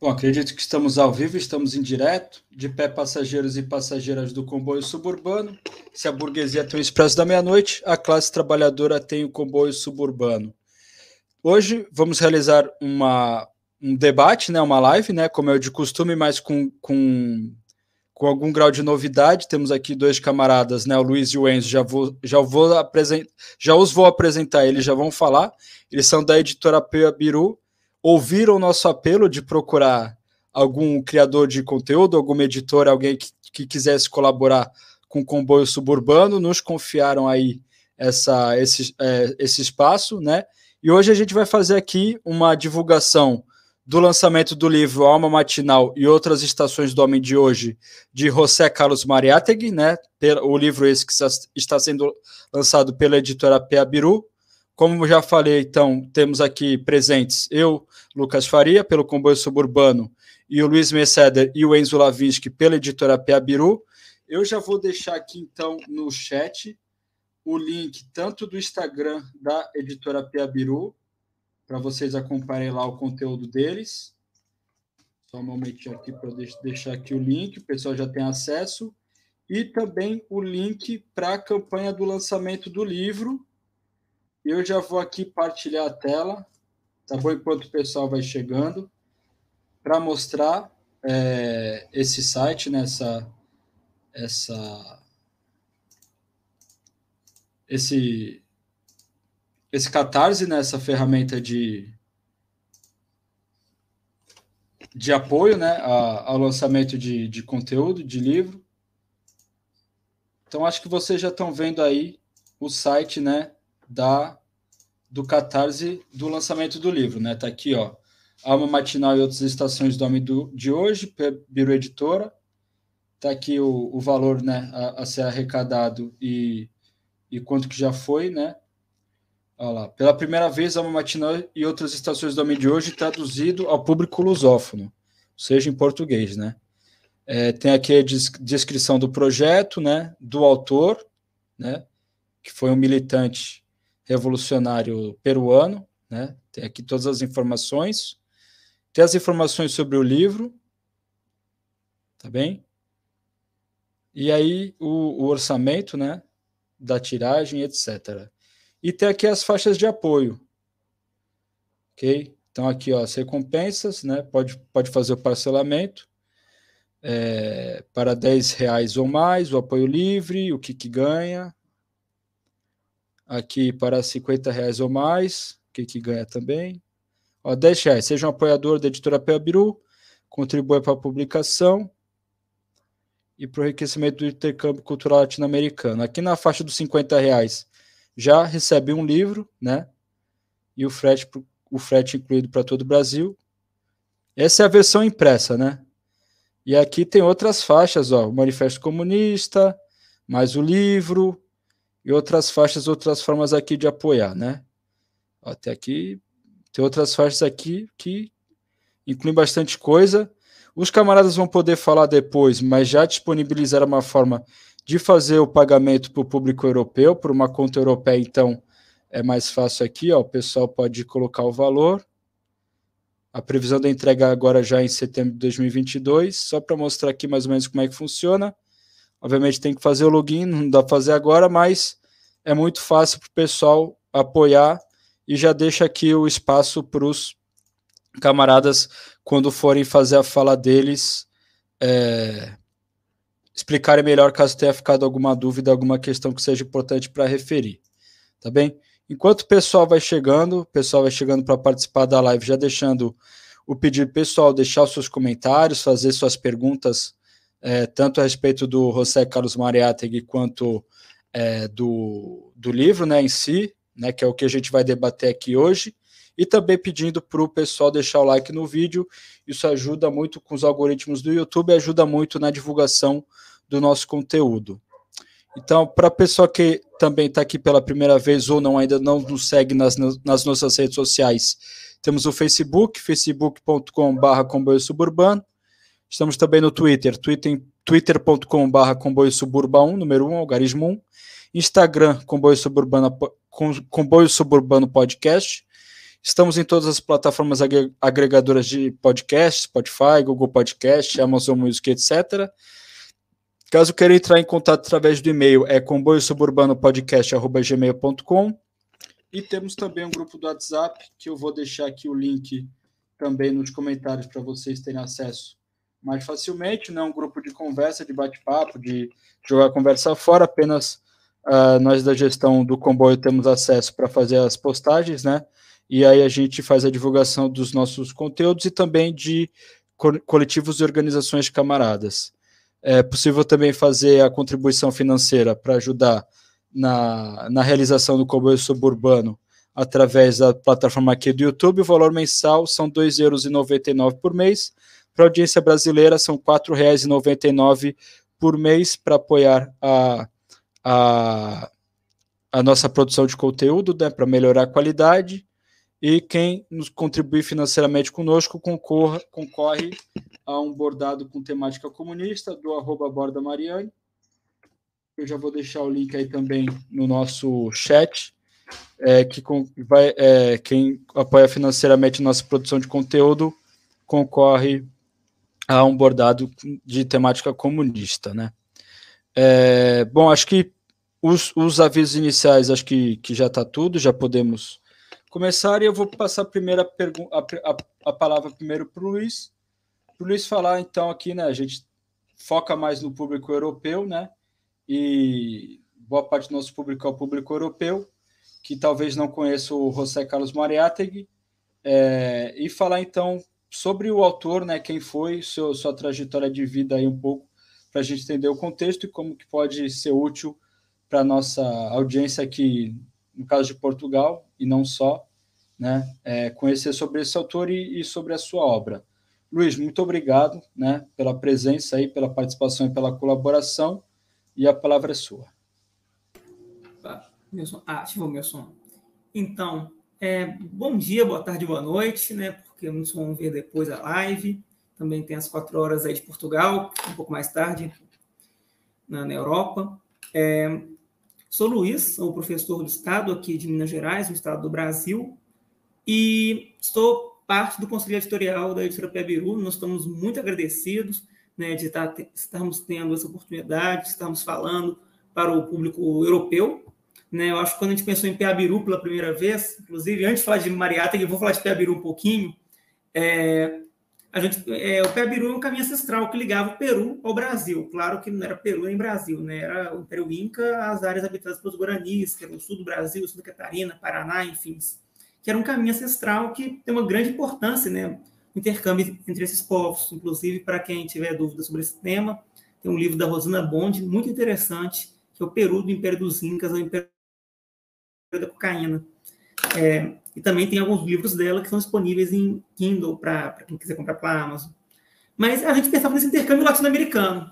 Bom, acredito que estamos ao vivo, estamos em direto, de pé passageiros e passageiras do comboio suburbano. Se a burguesia tem o expresso da meia-noite, a classe trabalhadora tem o comboio suburbano. Hoje vamos realizar uma, um debate, né, uma live, né, como é de costume, mas com, com, com algum grau de novidade. Temos aqui dois camaradas, né, o Luiz e o Enzo, já, vou, já, vou apresentar, já os vou apresentar, eles já vão falar. Eles são da editora Peia Biru, ouviram o nosso apelo de procurar algum criador de conteúdo, alguma editora, alguém que, que quisesse colaborar com o comboio suburbano, nos confiaram aí essa, esse, é, esse espaço, né? E hoje a gente vai fazer aqui uma divulgação do lançamento do livro Alma Matinal e Outras Estações do Homem de Hoje, de José Carlos Mariátegui, né? O livro esse que está sendo lançado pela editora Peabiru, como já falei, então, temos aqui presentes eu, Lucas Faria, pelo Comboio Suburbano, e o Luiz Merceder e o Enzo Lavinsky, pela editora Peabiru. Eu já vou deixar aqui, então, no chat o link tanto do Instagram da editora Peabiru, para vocês acompanharem lá o conteúdo deles. Só um momentinho aqui para deixar aqui o link, o pessoal já tem acesso. E também o link para a campanha do lançamento do livro, eu já vou aqui partilhar a tela, tá bom? Enquanto o pessoal vai chegando, para mostrar é, esse site, nessa né? essa, esse, esse catarse, nessa né? ferramenta de, de apoio né? ao lançamento de, de conteúdo, de livro. Então, acho que vocês já estão vendo aí o site, né? Da do catarse do lançamento do livro, né? Tá aqui, ó. Alma Matinal e outras estações do Homem do, de hoje, Biro Editora. Tá aqui o, o valor, né, a, a, ser arrecadado e, e quanto que já foi, né? Olha lá. Pela primeira vez, Alma Matinal e outras estações do Homem de hoje traduzido ao público lusófono, seja em português, né? É, tem aqui a descrição do projeto, né, do autor, né, que foi um militante revolucionário peruano, né? Tem aqui todas as informações. Tem as informações sobre o livro, tá bem? E aí o, o orçamento, né? Da tiragem, etc. E tem aqui as faixas de apoio, ok? Então aqui, ó, as recompensas, né? Pode, pode fazer o parcelamento. É, para 10 reais ou mais, o apoio livre, o que, que ganha, aqui para 50 reais ou mais, que, que ganha também. Ó, 10 reais, seja um apoiador da editora Peabiru, contribua para a publicação e para o enriquecimento do intercâmbio cultural latino-americano. Aqui na faixa dos 50 reais já recebe um livro, né? E o frete, o frete incluído para todo o Brasil. Essa é a versão impressa, né? E aqui tem outras faixas, ó, o Manifesto Comunista, mais o livro, e outras faixas, outras formas aqui de apoiar, né? Até aqui tem outras faixas aqui que incluem bastante coisa. Os camaradas vão poder falar depois, mas já disponibilizaram uma forma de fazer o pagamento para o público europeu, por uma conta europeia, então é mais fácil aqui, ó, o pessoal pode colocar o valor. A previsão da entrega agora já em setembro de 2022, só para mostrar aqui mais ou menos como é que funciona. Obviamente tem que fazer o login, não dá para fazer agora, mas é muito fácil para o pessoal apoiar e já deixa aqui o espaço para os camaradas, quando forem fazer a fala deles, é, explicarem melhor caso tenha ficado alguma dúvida, alguma questão que seja importante para referir. Tá bem? Enquanto o pessoal vai chegando, o pessoal vai chegando para participar da live, já deixando o pedido pessoal, deixar os seus comentários, fazer suas perguntas é, tanto a respeito do José Carlos Mariátegui quanto é, do, do livro né, em si, né, que é o que a gente vai debater aqui hoje, e também pedindo para o pessoal deixar o like no vídeo. Isso ajuda muito com os algoritmos do YouTube, ajuda muito na divulgação do nosso conteúdo. Então, para a pessoa que também está aqui pela primeira vez ou não ainda não nos segue nas, nas nossas redes sociais, temos o Facebook, facebook.com.br comboio suburbano, Estamos também no Twitter, twitter.com.br comboio suburba 1, número 1, algarismo 1. Instagram, comboio suburbano, comboio suburbano podcast. Estamos em todas as plataformas agregadoras de podcast, Spotify, Google Podcast, Amazon Music, etc. Caso queira entrar em contato através do e-mail, é comboiosuburbanopodcast.gmail.com e temos também um grupo do WhatsApp, que eu vou deixar aqui o link também nos comentários para vocês terem acesso mais facilmente. Não é um grupo de conversa, de bate-papo, de jogar conversa fora, apenas uh, nós da gestão do comboio temos acesso para fazer as postagens, né? E aí a gente faz a divulgação dos nossos conteúdos e também de coletivos e organizações de camaradas. É possível também fazer a contribuição financeira para ajudar na, na realização do comboio suburbano através da plataforma aqui do YouTube. O valor mensal são R$ 2,99 por mês. Para a audiência brasileira, são R$ 4,99 por mês para apoiar a, a, a nossa produção de conteúdo, né, para melhorar a qualidade. E quem nos contribuir financeiramente conosco concorra, concorre a um bordado com temática comunista do arroba Borda Mariane. Eu já vou deixar o link aí também no nosso chat. É, que com, vai, é, quem apoia financeiramente nossa produção de conteúdo concorre a um bordado de temática comunista, né? É, bom, acho que os, os, avisos iniciais, acho que, que já está tudo, já podemos começar e eu vou passar a primeira a, a, a palavra primeiro para o Luiz, para o Luiz falar então aqui, né? A gente foca mais no público europeu, né? E boa parte do nosso público é o público europeu, que talvez não conheça o José Carlos Mariátegui, é, e falar então sobre o autor, né? Quem foi, seu, sua trajetória de vida aí um pouco, para a gente entender o contexto e como que pode ser útil para a nossa audiência aqui no caso de Portugal, e não só, né, é, conhecer sobre esse autor e, e, sobre a sua obra. Luiz, muito obrigado né, pela presença aí, pela participação e pela colaboração, e a palavra é sua. Som. Ah, ativou meu som. Então, é, bom dia, boa tarde, boa noite, né? Porque muitos vão ver depois a live. Também tem as quatro horas aí de Portugal, um pouco mais tarde, na, na Europa. É, Sou Luiz, sou professor do Estado aqui de Minas Gerais, no Estado do Brasil, e estou parte do Conselho Editorial da Editora Pebiru. Nós estamos muito agradecidos né, de estar, estarmos tendo essa oportunidade, estamos falando para o público europeu. Né? Eu acho que quando a gente pensou em Peabiru pela primeira vez, inclusive, antes de falar de Mariata, eu vou falar de Peabiru um pouquinho, é, a gente, é, o Peabiru é um caminho ancestral que ligava o Peru ao Brasil. Claro que não era Peru nem Brasil, né? Era o Império Inca, as áreas habitadas pelos Guaranis, que era o sul do Brasil, Santa Catarina, Paraná, enfim. Que era um caminho ancestral que tem uma grande importância, né? Intercâmbio entre esses povos. Inclusive, para quem tiver dúvida sobre esse tema, tem um livro da Rosana Bond, muito interessante, que é o Peru do Império dos Incas ao Império da Cocaína. É, e também tem alguns livros dela que são disponíveis em Kindle para quem quiser comprar pela Amazon. Mas a gente pensava nesse intercâmbio latino-americano.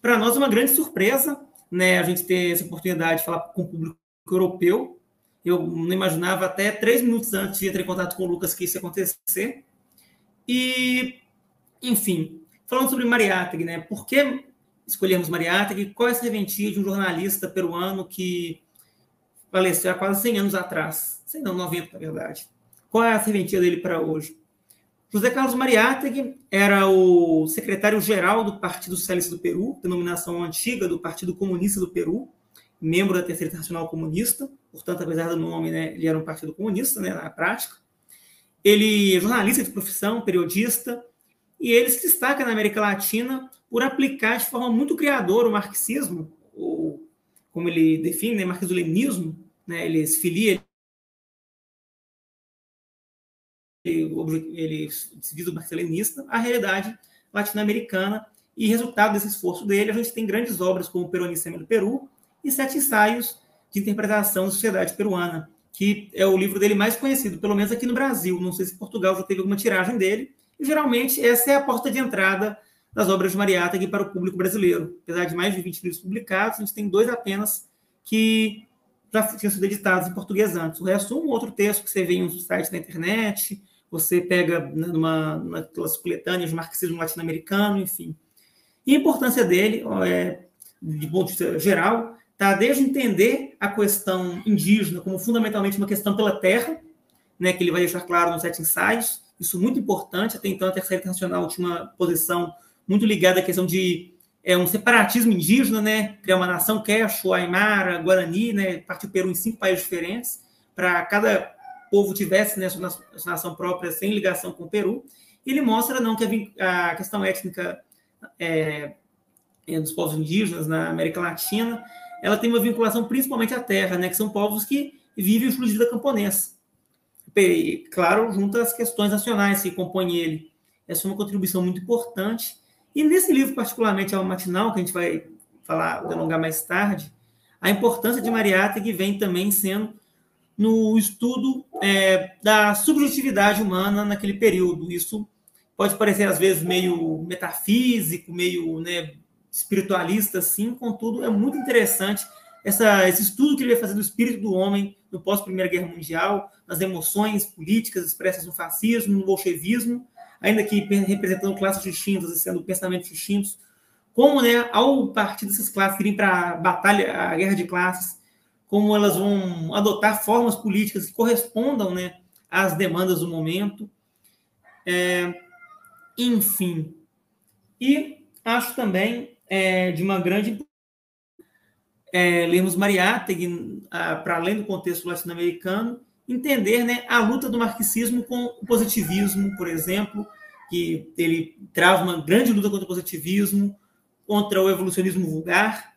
Para nós é uma grande surpresa né, a gente ter essa oportunidade de falar com o público europeu. Eu não imaginava até três minutos antes de entrar em contato com o Lucas que isso ia acontecer. E, enfim, falando sobre Mariátegui, né? Por que escolhemos Mariátegui? Qual é a serventia de um jornalista peruano que faleceu há quase 100 anos atrás? 100 não, 90 na verdade. Qual é a serventia dele para hoje? José Carlos Mariátegui era o secretário-geral do Partido Socialista do Peru, denominação antiga do Partido Comunista do Peru, membro da Terceira Internacional Comunista, portanto, apesar do nome, né, ele era um partido comunista né, na prática. Ele é jornalista de profissão, periodista, e ele se destaca na América Latina por aplicar de forma muito criadora o marxismo, ou como ele define, né, marxismo-leninismo, né, ele se filia ele se diz o marcelinista, a realidade latino-americana. E resultado desse esforço dele, a gente tem grandes obras como Peronista do Peru e Sete Ensaios de Interpretação da Sociedade Peruana, que é o livro dele mais conhecido, pelo menos aqui no Brasil. Não sei se Portugal já teve alguma tiragem dele. E geralmente essa é a porta de entrada das obras de Mariátegui para o público brasileiro. Apesar de mais de 20 livros publicados, a gente tem dois apenas que já tinham sido editados em português antes. O resto, um outro texto que você vê em um site na internet, você pega né, numa, naquelas coletâneas de marxismo latino-americano, enfim. E a importância dele, é, de ponto de vista geral, está desde entender a questão indígena como fundamentalmente uma questão pela terra, né, que ele vai deixar claro nos sete ensaios, isso muito importante, até então a Terceira Internacional tinha uma posição muito ligada à questão de é, um separatismo indígena, né, criar uma nação quechua, aimara, guarani, né, partir o Peru em cinco países diferentes, para cada povo tivesse né, sua nação própria sem ligação com o Peru. E ele mostra não que a, questão étnica é, é, dos povos indígenas na América Latina, ela tem uma vinculação principalmente à terra, né, que são povos que vivem o estilo de vida camponês. E, claro, junto às questões nacionais que compõem ele. Essa é uma contribuição muito importante. E nesse livro, particularmente, ao Matinal, que a gente vai falar, delongar mais tarde, a importância de Mariátegui vem também sendo no estudo é, da subjetividade humana naquele período. Isso pode parecer, às vezes, meio metafísico, meio né, espiritualista, assim, contudo, é muito interessante essa, esse estudo que ele vai fazer do espírito do homem no pós-Primeira Guerra Mundial, nas emoções políticas expressas no fascismo, no bolchevismo, ainda que representando classes distintas sendo pensamentos distintos, como, né, ao partir dessas classes irem para a batalha, a guerra de classes, como elas vão adotar formas políticas que correspondam, né, às demandas do momento. É, enfim. E acho também é, de uma grande é, lermos Mariátegui, para além do contexto latino-americano, entender né, a luta do marxismo com o positivismo, por exemplo, que ele trava uma grande luta contra o positivismo, contra o evolucionismo vulgar,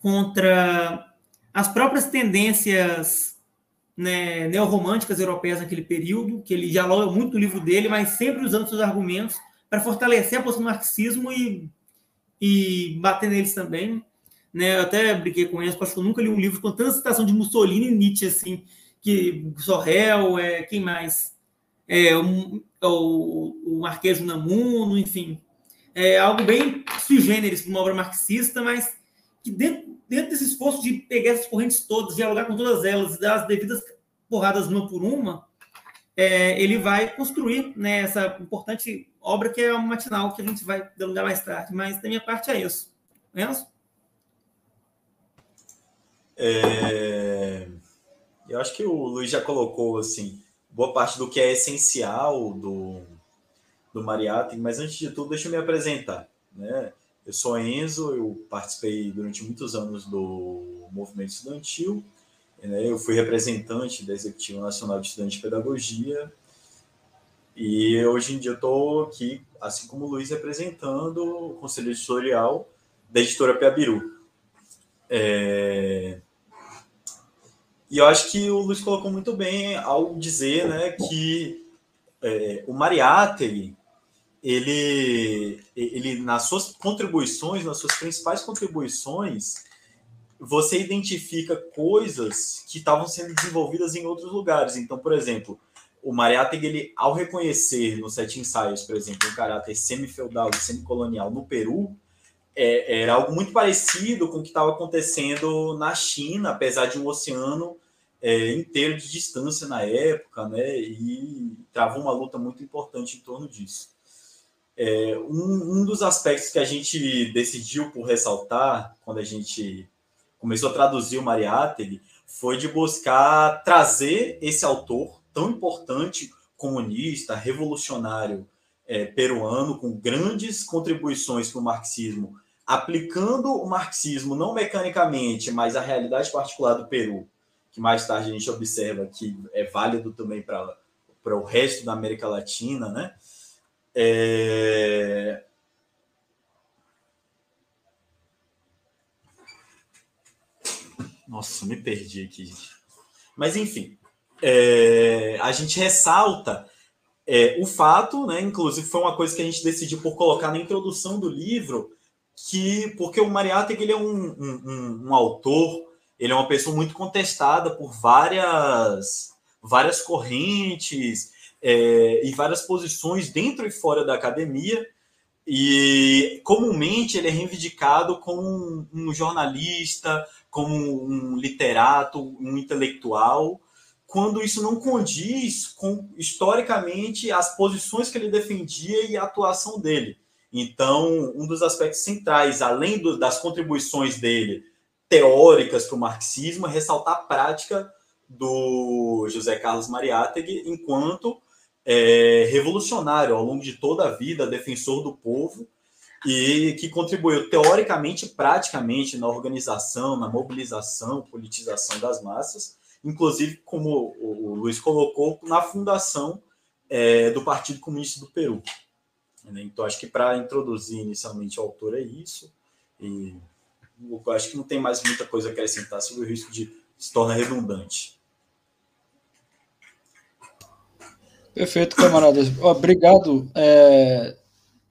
contra as próprias tendências né, neorromânticas europeias naquele período, que ele dialoga muito no livro dele, mas sempre usando seus argumentos para fortalecer a posição do marxismo e, e bater neles também. Né? Eu até brinquei com eles, acho que eu nunca li um livro com tanta citação de Mussolini e Nietzsche, assim, que Sorrel, é, quem mais? É, o, o, o Marquês Namuno, enfim. É algo bem sui generis para uma obra marxista, mas que dentro, dentro desse esforço de pegar essas correntes todas, dialogar com todas elas e dar as devidas porradas uma por uma, é, ele vai construir né, essa importante obra que é o matinal, que a gente vai delongar mais tarde. Mas da minha parte é isso. Enzo? É... Eu acho que o Luiz já colocou assim boa parte do que é essencial do, do Mariátegui, mas antes de tudo, deixa eu me apresentar. Né? Eu sou Enzo, eu participei durante muitos anos do movimento estudantil, né? eu fui representante da Executiva Nacional de Estudantes de Pedagogia, e hoje em dia estou aqui, assim como o Luiz, representando o Conselho Editorial da editora Piabiru. É... E eu acho que o Luiz colocou muito bem ao dizer né, que é, o Mariátegui, ele, ele, nas suas contribuições, nas suas principais contribuições, você identifica coisas que estavam sendo desenvolvidas em outros lugares. Então, por exemplo, o Mariátegui, ele, ao reconhecer nos sete ensaios, por exemplo, um caráter semi-feudal e semi-colonial no Peru, é, era algo muito parecido com o que estava acontecendo na China, apesar de um oceano é, inteiro de distância na época, né? E travou uma luta muito importante em torno disso. É, um, um, dos aspectos que a gente decidiu por ressaltar quando a gente começou a traduzir o Mariátegui foi de buscar trazer esse autor tão importante, comunista, revolucionário é, peruano, com grandes contribuições para o marxismo aplicando o marxismo não mecanicamente, mas a realidade particular do Peru, que mais tarde a gente observa que é válido também para o resto da América Latina, né? É... Nossa, me perdi aqui. Mas, enfim, é... a gente ressalta é, o fato, né? Inclusive, foi uma coisa que a gente decidiu por colocar na introdução do livro, que porque o Mariátegui ele é um, um, um, autor, ele é uma pessoa muito contestada por várias várias correntes é, e várias posições dentro e fora da academia e comumente ele é reivindicado como um, um jornalista, como um literato, um intelectual, quando isso não condiz com historicamente as posições que ele defendia e a atuação dele. Então, um dos aspectos centrais, além do, das contribuições dele teóricas para o marxismo, é ressaltar a prática do José Carlos Mariátegui enquanto é, revolucionário ao longo de toda a vida, defensor do povo e que contribuiu teoricamente, praticamente na organização, na mobilização, politização das massas, inclusive como o Luiz colocou na fundação é, do Partido Comunista do Peru. Então acho que para introduzir inicialmente o autor é isso e eu acho que não tem mais muita coisa a acrescentar sobre o risco de se tornar redundante. Perfeito, camaradas. Obrigado. É,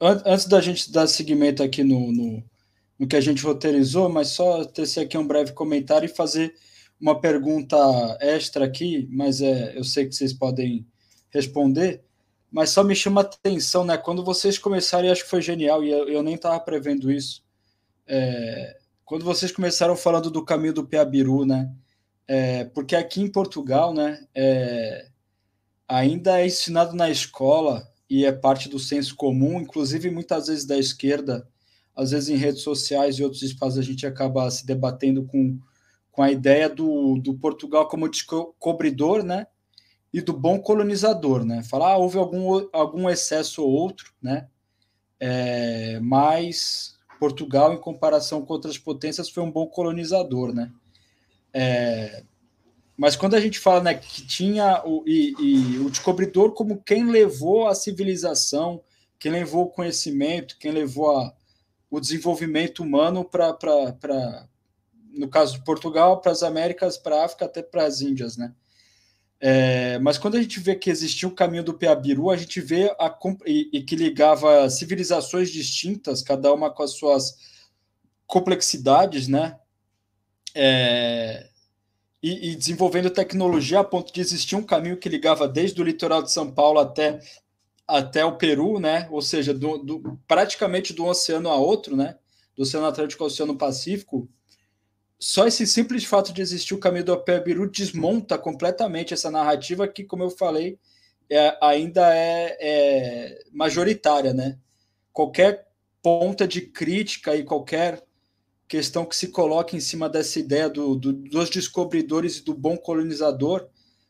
antes da gente dar seguimento aqui no, no, no, que a gente roteirizou, mas só tecer aqui um breve comentário e fazer uma pergunta extra aqui, mas é, eu sei que vocês podem responder, mas só me chama atenção, né? Quando vocês começaram, e acho que foi genial, e eu, eu nem estava prevendo isso, é, quando vocês começaram falando do caminho do Piabiru, né? É, porque aqui em Portugal, né, é, ainda é ensinado na escola e é parte do senso comum, inclusive muitas vezes da esquerda, às vezes em redes sociais e outros espaços a gente acaba se debatendo com, com a ideia do, do Portugal como descobridor, né, e do bom colonizador, né, falar ah, houve algum, algum excesso ou outro, né, é, mas Portugal, em comparação com outras potências, foi um bom colonizador, né? É, mas quando a gente fala né, que tinha o, e, e, o descobridor como quem levou a civilização, quem levou o conhecimento, quem levou a, o desenvolvimento humano para, no caso de Portugal, para as Américas, para a África, até para as Índias, né? É, mas quando a gente vê que existia o caminho do Piabiru, a gente vê a, e, e, que ligava civilizações distintas, cada uma com as suas complexidades, né? É, e, e, desenvolvendo tecnologia a ponto de existir um caminho que ligava desde o litoral de São Paulo até, até o Peru, né? Ou seja, do, do, praticamente do oceano a outro, né? Do Oceano Atlântico ao Oceano Pacífico só esse simples fato de existir o caminho do Biru desmonta completamente essa narrativa que, como eu falei, é, ainda é, é, majoritária, né? Qualquer ponta de crítica e qualquer questão que se coloque em cima dessa ideia do, do, dos descobridores e do bom colonizador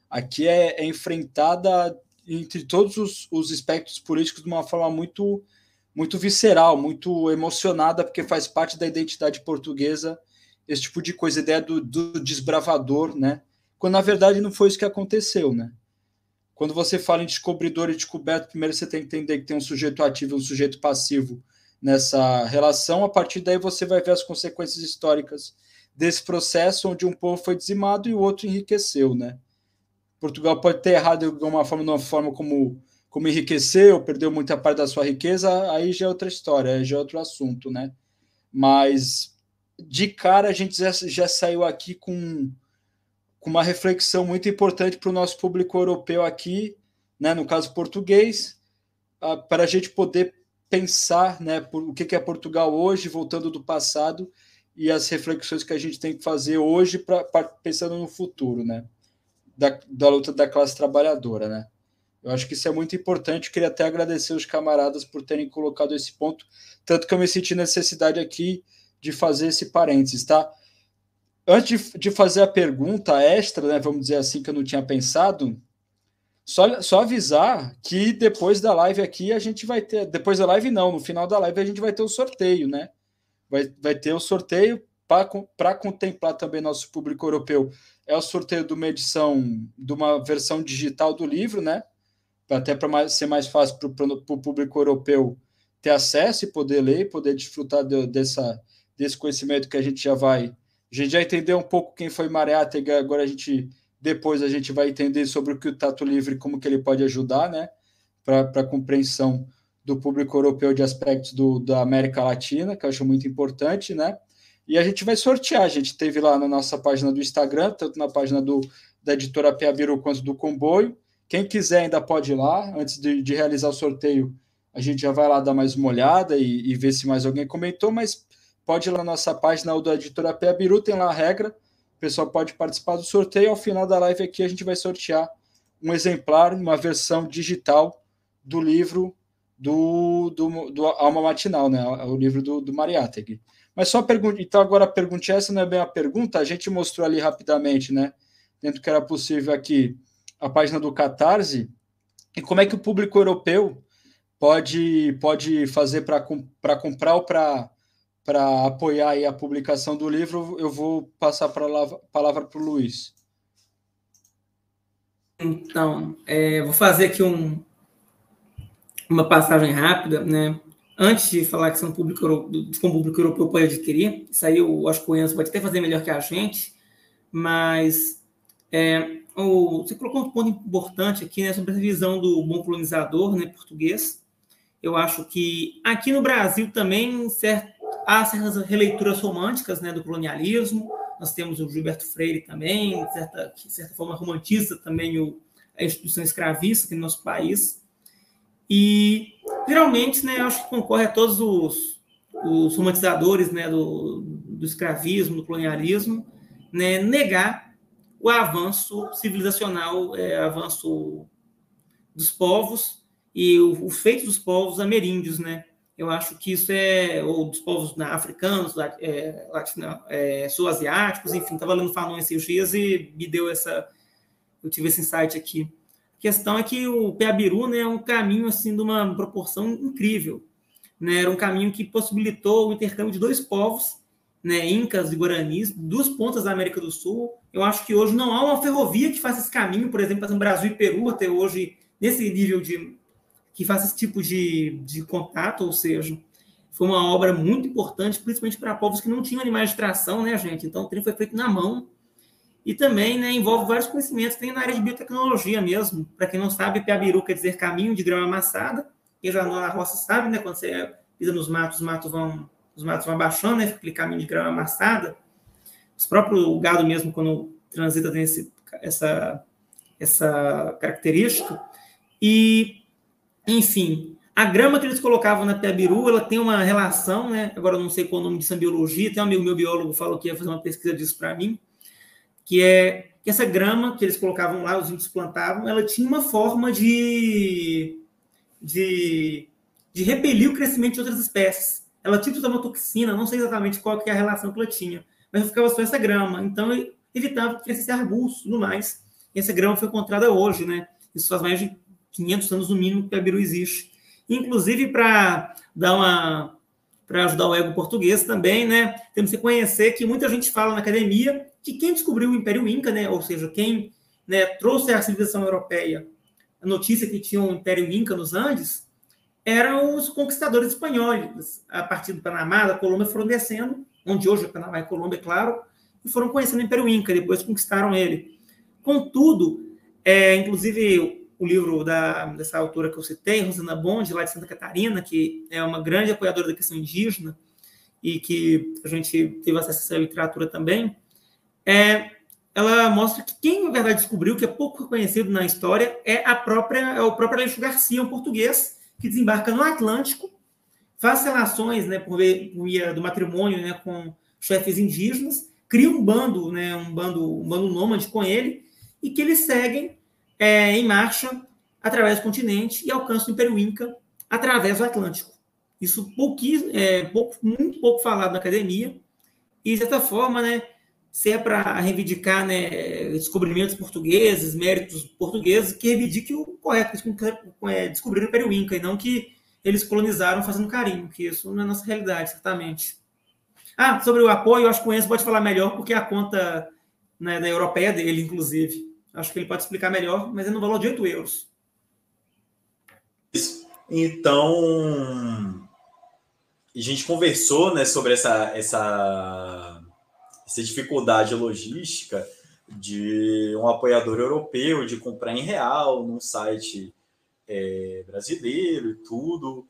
aqui é, é enfrentada entre todos os, os espectros políticos de uma forma muito muito visceral, muito emocionada, porque faz parte da identidade portuguesa esse tipo de coisa, ideia do, do desbravador, né? Quando na verdade não foi isso que aconteceu, né? Quando você fala em descobridor e descoberto, primeiro você tem que entender que tem um sujeito ativo e um sujeito passivo nessa relação. A partir daí você vai ver as consequências históricas desse processo, onde um povo foi dizimado e o outro enriqueceu, né? Portugal pode ter errado de alguma forma, de uma forma como, como enriqueceu, perdeu muita parte da sua riqueza, aí já é outra história, já é outro assunto, né? Mas de cara a gente já, já saiu aqui com, com uma reflexão muito importante para o nosso público europeu aqui, né, no caso português, uh, para a gente poder pensar né, por, o que, que é Portugal hoje, voltando do passado, e as reflexões que a gente tem que fazer hoje pra, pra pensando no futuro, né? Da, da luta da classe trabalhadora, né? Eu acho que isso é muito importante. Queria até agradecer os camaradas por terem colocado esse ponto, tanto que eu me senti necessidade aqui de fazer esse parênteses, tá? Antes de, de fazer a pergunta extra, né, vamos dizer assim, que eu não tinha pensado, só, só avisar que depois da live aqui a gente vai ter. Depois da live, não, no final da live a gente vai ter o sorteio, né? Vai, vai ter o sorteio para contemplar também nosso público europeu. É o sorteio de uma edição, de uma versão digital do livro, né? Até para ser mais fácil para o público europeu ter acesso e poder ler, poder desfrutar de, dessa, desse conhecimento que a gente já vai. A gente já entendeu um pouco quem foi Mariátegui, agora a gente depois a gente vai entender sobre o que o Tato Livre, como que ele pode ajudar, né, para a compreensão do público europeu de aspectos do, da América Latina, que eu acho muito importante, né? E a gente vai sortear. A gente teve lá na nossa página do Instagram, tanto na página do, da editora Piaviru quanto do Comboio. Quem quiser ainda pode ir lá. Antes de, de realizar o sorteio, a gente já vai lá dar mais uma olhada e, e ver se mais alguém comentou, mas pode ir lá na nossa página da editora Pé Biru, tem lá a regra. O pessoal pode participar do sorteio. Ao final da live aqui, a gente vai sortear um exemplar, uma versão digital do livro do, do, do Alma Matinal, né? O livro do, do Mariátegui. Mas só pergunta. Então, agora a pergunta essa não é bem a pergunta, a gente mostrou ali rapidamente, né? dentro que era possível aqui, a página do Catarse, e como é que o público europeu pode, pode fazer para comprar ou para apoiar a publicação do livro, eu vou passar a palavra para o Luiz. Então, é, vou fazer aqui um, uma passagem rápida, né? Antes de falar que são público, como o público europeu pode adquirir, isso aí eu acho que o Enzo pode até fazer melhor que a gente, mas é, o, você colocou um ponto importante aqui né, sobre a visão do bom colonizador né, português. Eu acho que aqui no Brasil também certo, há certas releituras românticas né, do colonialismo. Nós temos o Gilberto Freire também, de certa, de certa forma romantiza também o, a instituição escravista no nosso país. E geralmente, né, acho que concorre a todos os, os romantizadores né, do, do escravismo, do colonialismo, né, negar o avanço civilizacional, é, avanço dos povos e o, o feito dos povos ameríndios, né? Eu acho que isso é, ou dos povos africanos, é, latino, é, sul-asiáticos, enfim, estava lendo Fanon esses dias e me deu essa, eu tive esse insight aqui. A questão é que o Peabiru né, é um caminho assim de uma proporção incrível. Né? Era um caminho que possibilitou o intercâmbio de dois povos né, incas e guaranis, dos pontas da América do Sul. Eu acho que hoje não há uma ferrovia que faça esse caminho, por exemplo, no Brasil e Peru até hoje, nesse nível de que faça esse tipo de, de contato, ou seja, foi uma obra muito importante, principalmente para povos que não tinham animais de tração, né, gente? Então o trem foi feito na mão. E também né, envolve vários conhecimentos, tem na área de biotecnologia mesmo. Para quem não sabe, Piabiru quer dizer caminho de grama amassada. Quem já na roça sabe, né? Quando você pisa nos matos, os matos vão os matos vão abaixando, né? Aquele caminho de grama amassada. Os próprios o gado mesmo, quando transita, tem esse, essa, essa característica. E, enfim, a grama que eles colocavam na Piabiru, ela tem uma relação, né? Agora eu não sei qual o nome disso biologia, tem um amigo meu biólogo falou que ia fazer uma pesquisa disso para mim, que é que essa grama que eles colocavam lá, os índios plantavam, ela tinha uma forma de, de, de repelir o crescimento de outras espécies ela tinha uma toxina, não sei exatamente qual que é a relação que ela tinha, mas ficava só essa grama. Então, evitava que crescesse arbusto e tudo mais. E essa grama foi encontrada hoje, né? Isso faz mais de 500 anos no mínimo que a Biru existe. Inclusive, para dar uma para ajudar o ego português também, né? Temos que conhecer que muita gente fala na academia que quem descobriu o Império Inca, né? Ou seja, quem né, trouxe a civilização europeia, a notícia que tinha o Império Inca nos Andes, eram os conquistadores espanhóis. A partir do Panamá, da Colômbia, foram descendo, onde hoje é Panamá e Colômbia, é claro, e foram conhecendo o Império Inca, depois conquistaram ele. Contudo, é, inclusive o livro da, dessa autora que eu citei, Rosana Bond, lá de Santa Catarina, que é uma grande apoiadora da questão indígena e que a gente teve acesso essa literatura também, é, ela mostra que quem, na verdade, descobriu, que é pouco conhecido na história, é a própria, é o próprio Aleixo Garcia, um português, que desembarca no Atlântico, faz relações né, por via do matrimônio né, com chefes indígenas, cria um bando, né, um bando, um bando nômade com ele, e que eles seguem é, em marcha através do continente e alcançam o Império Inca através do Atlântico. Isso pouquíssimo, é, pouco, muito pouco falado na academia, e de certa forma, né, se é para reivindicar né, descobrimentos portugueses, méritos portugueses, que reivindique o correto, é, descobrir o Império Inca, e não que eles colonizaram fazendo carinho, que isso não é nossa realidade, certamente. Ah, sobre o apoio, acho que o Enzo pode falar melhor, porque a conta né, da europeia dele, inclusive. Acho que ele pode explicar melhor, mas é no valor de 8 euros. Então, a gente conversou né, sobre essa, essa essa dificuldade logística de um apoiador europeu de comprar em real num site é, brasileiro e tudo.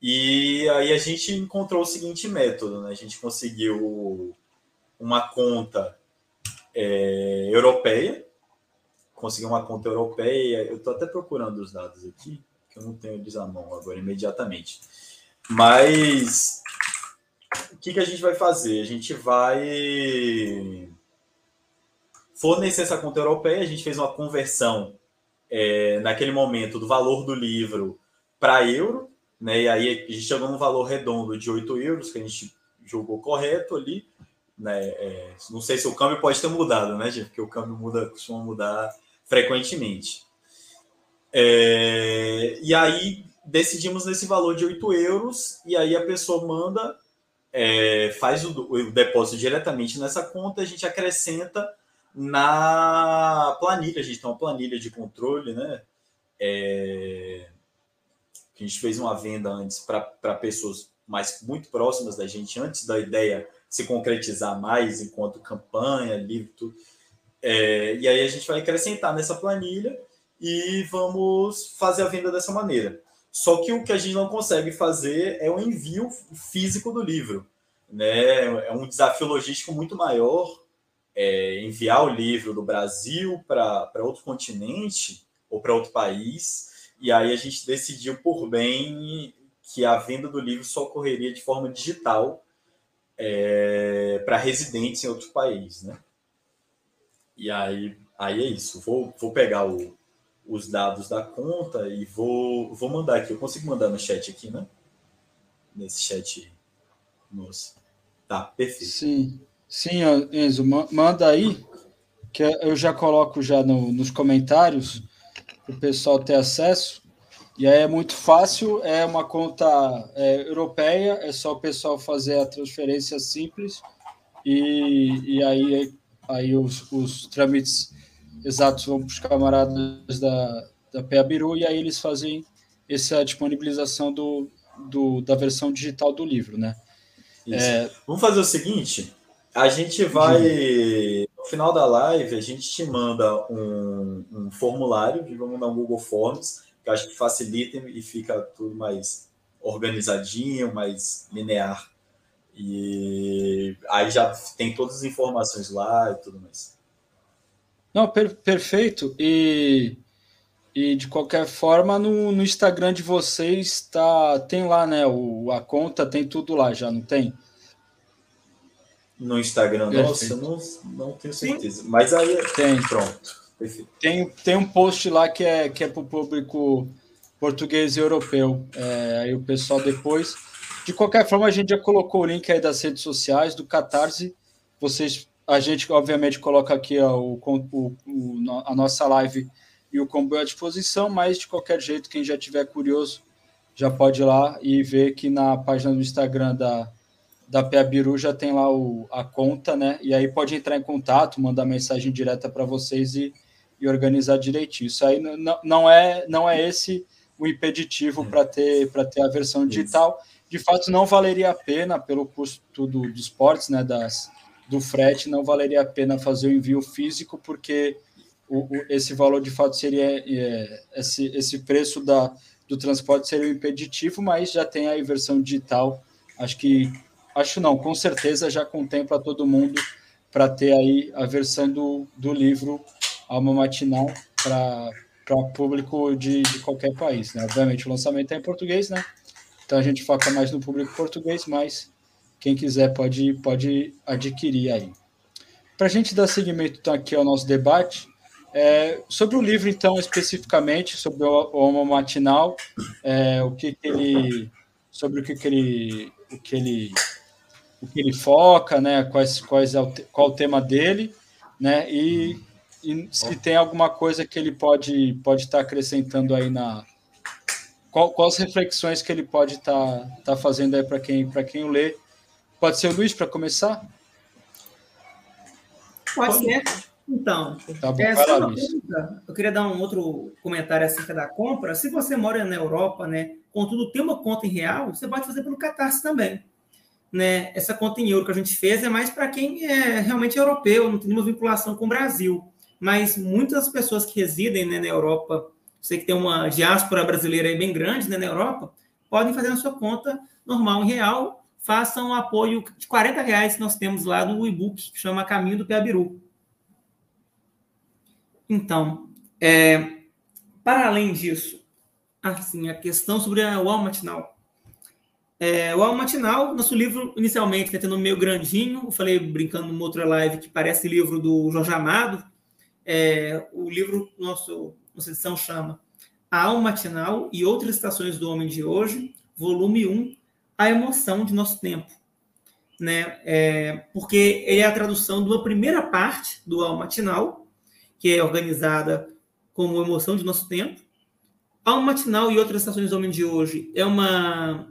E aí a gente encontrou o seguinte método, né? A gente conseguiu uma conta é, europeia, conseguiu uma conta europeia. Eu estou até procurando os dados aqui, que eu não tenho eles à mão agora imediatamente. Mas o que, que a gente vai fazer? A gente vai fornecer essa conta europeia. A gente fez uma conversão é, naquele momento do valor do livro para euro, né? E aí a gente chegou num valor redondo de 8 euros, que a gente julgou correto ali. Né? É, não sei se o câmbio pode ter mudado, né, gente? Porque o câmbio muda, costuma mudar frequentemente. É, e aí decidimos nesse valor de 8 euros, e aí a pessoa manda, é, faz o, o, depósito diretamente nessa conta, a gente acrescenta na planilha, a gente tem uma planilha de controle, né? É, a gente fez uma venda antes para pessoas mais muito próximas da gente, antes da ideia se concretizar mais enquanto campanha, livro, tudo. É, e aí a gente vai acrescentar nessa planilha e vamos fazer a venda dessa maneira. Só que o que a gente não consegue fazer é o envio físico do livro. Né? É um desafio logístico muito maior é, enviar o livro do Brasil para outro continente ou para outro país. E aí a gente decidiu por bem que a venda do livro só ocorreria de forma digital é, para residentes em outro país. Né? E aí, aí é isso. Vou, vou pegar o, os dados da conta e vou, vou mandar aqui. Eu consigo mandar no chat aqui, né? Nesse chat. Nossa. Tá, perfeito. Sim, sim, Enzo, manda aí, que eu já coloco já no, nos comentários para o pessoal ter acesso. E aí é muito fácil, é uma conta é, europeia, é só o pessoal fazer a transferência simples e, e aí, aí os, os trâmites exatos vão para os camaradas da, da Peabiru e aí eles fazem essa disponibilização do, do, da versão digital do livro, né? É... Vamos fazer o seguinte, a gente vai, no final da live, a gente te manda um, um formulário, vamos mandar um Google Forms, que acho que facilita e fica tudo mais organizadinho, mais linear. E aí já tem todas as informações lá e tudo mais. Não, per, perfeito. E, e de qualquer forma, no, no Instagram de vocês tá, tem lá, né? O, a conta tem tudo lá, já não tem? No Instagram, nossa, não, não tenho certeza. Sim. Mas aí tem. Pronto. Tem, tem um post lá que é, que é para o público português e europeu. É, aí o pessoal depois. De qualquer forma, a gente já colocou o link aí das redes sociais, do Catarse. Vocês a gente, obviamente, coloca aqui ó, o, o, o, a nossa live e o combo à disposição, mas de qualquer jeito, quem já tiver curioso já pode ir lá e ver que na página do Instagram da, da Peabiru já tem lá o, a conta, né? E aí pode entrar em contato, mandar mensagem direta para vocês e, e organizar direitinho. Isso aí não, não, é, não é esse o impeditivo para ter, ter a versão digital. De fato, não valeria a pena pelo custo do, dos esportes, né? Das, do frete, não valeria a pena fazer o envio físico, porque o, o, esse valor de fato seria é, esse, esse preço da, do transporte seria um impeditivo, mas já tem a versão digital. Acho que, acho não, com certeza já contempla todo mundo para ter aí a versão do, do livro Alma Matinal para público de, de qualquer país. Né? Obviamente o lançamento é em português, né? Então a gente foca mais no público português, mas quem quiser pode, pode adquirir aí. Para a gente dar seguimento então, aqui ao nosso debate, é, sobre o livro, então, especificamente, sobre o Homo Matinal, é, o que, que, ele. sobre o que, que ele. O que ele o que ele foca, né? Quais, quais é o, qual o tema dele, né? E, e se tem alguma coisa que ele pode pode estar tá acrescentando aí na qual, quais reflexões que ele pode estar tá, tá fazendo aí para quem para quem o lê Pode ser o Luiz para começar? Pode ser. Então, tá bom, é, pergunta, eu queria dar um outro comentário acerca da compra. Se você mora na Europa, né, contudo tem uma conta em real, você pode fazer pelo Catarse também. Né? Essa conta em euro que a gente fez é mais para quem é realmente europeu, não tem nenhuma vinculação com o Brasil. Mas muitas pessoas que residem né, na Europa, sei que tem uma diáspora brasileira bem grande né, na Europa, podem fazer na sua conta normal em real façam o apoio de 40 reais que nós temos lá no e-book, que chama Caminho do Piabiru. Então, é, para além disso, assim, a questão sobre o alma matinal. É, o alma matinal, nosso livro, inicialmente, está tendo meio grandinho, eu falei brincando numa outra live que parece livro do Jorge Amado. É, o livro, nosso, nossa edição chama A Alma Matinal e Outras Estações do Homem de Hoje, volume 1, a emoção de nosso tempo. né, é, porque ele é a tradução de uma primeira parte do Alma Matinal, que é organizada como Emoção de Nosso Tempo. Alma Matinal e outras estações do Homem de Hoje é uma,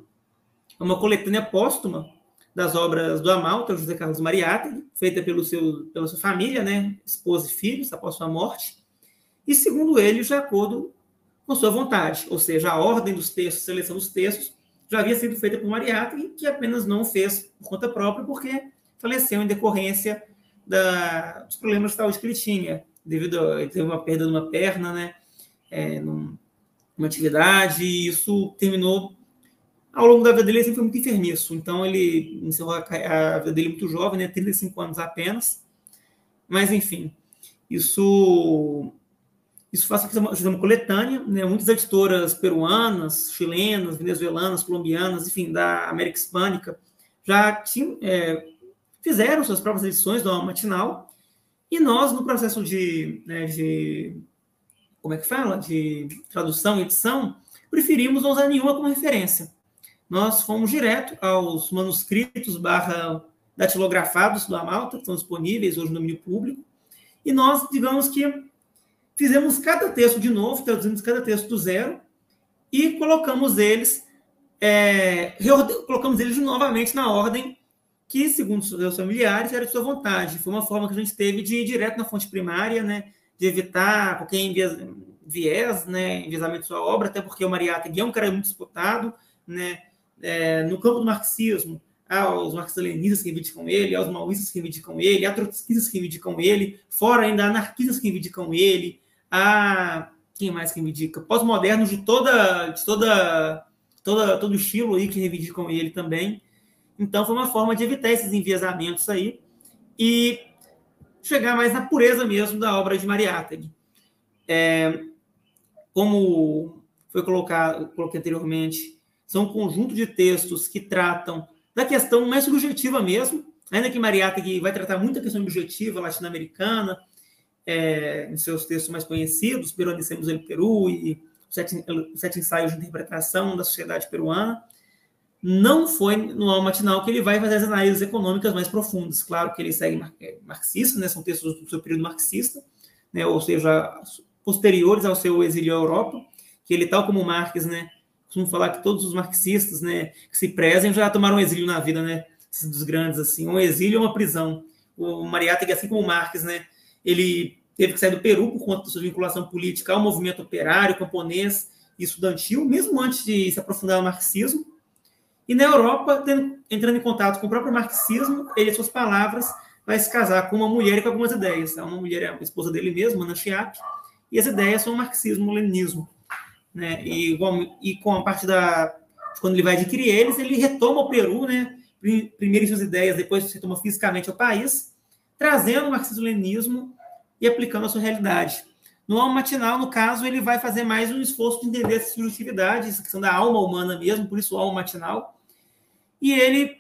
é uma coletânea póstuma das obras do Amalta, José Carlos Mariátegui, feita pelo seu, pela sua família, né, esposa e filhos, após sua morte, e, segundo ele, de acordo com sua vontade, ou seja, a ordem dos textos, a seleção dos textos, já havia sido feita por Mariátegui, que apenas não fez por conta própria, porque faleceu em decorrência da, dos problemas de saúde que ele tinha, devido a ele teve uma perda de uma perna, né, é, numa atividade, e isso terminou ao longo da vida dele, ele sempre foi muito enfermiço. Então, ele encerrou a, a vida dele muito jovem, né? 35 anos apenas. Mas, enfim, isso isso faz que uma coletânea, né? Muitas editoras peruanas, chilenas, venezuelanas, colombianas, enfim, da América Hispânica, já tinham, é, fizeram suas próprias edições do matinal. E nós, no processo de, né, de como é que fala, de tradução e edição, preferimos não usar nenhuma como referência nós fomos direto aos manuscritos barra datilografados do Amalta, que estão disponíveis hoje no domínio público, e nós, digamos que, fizemos cada texto de novo, traduzimos cada texto do zero, e colocamos eles, é, colocamos eles novamente na ordem que, segundo os seus familiares, era de sua vontade. Foi uma forma que a gente teve de ir direto na fonte primária, né, de evitar qualquer viés, né, enviesamento de sua obra, até porque o Mariátegui é um cara muito disputado, né, é, no campo do marxismo, aos marxistas-leninistas que reivindicam ele, aos maoístas que reivindicam ele, a trotskistas que reivindicam ele, fora ainda anarquistas que reivindicam ele, a quem mais que reivindica? Pós-modernos de toda, de toda, toda, todo estilo aí que reivindicam ele também. Então foi uma forma de evitar esses enviesamentos aí e chegar mais na pureza mesmo da obra de Mariátegui. É, como foi colocado, coloquei anteriormente, são um conjunto de textos que tratam da questão mais subjetiva mesmo, ainda que Mariátegui vai tratar muita questão objetiva latino-americana, é, em seus textos mais conhecidos, Peronicemos el Peru e Sete, Sete Ensaios de Interpretação da Sociedade Peruana, não foi no Alma Matinal que ele vai fazer as análises econômicas mais profundas. Claro que ele segue é, marxista, né, são textos do seu período marxista, né, ou seja, posteriores ao seu exílio à Europa, que ele, tal como Marx, né, costumo falar que todos os marxistas, né, que se prezem, já tomaram exílio na vida, né, dos grandes, assim, um exílio ou uma prisão. O Mariátegui, assim como Marx, né, ele teve que sair do Peru por conta da sua vinculação política ao movimento operário, camponês e estudantil, mesmo antes de se aprofundar no marxismo. E na Europa, tendo, entrando em contato com o próprio marxismo, ele, suas palavras, vai se casar com uma mulher e com algumas ideias. Uma mulher é a esposa dele mesmo, Ana Chiap, e as ideias são o marxismo, o leninismo né? E, e com a parte da quando ele vai adquirir eles, ele retoma o Peru, né? Primeiro em suas ideias, depois se retoma fisicamente ao país, trazendo o marxismo-leninismo e aplicando a sua realidade. No alma matinal, no caso, ele vai fazer mais um esforço de entender essa subjetividade, essa questão da alma humana mesmo, por isso o alma matinal. E ele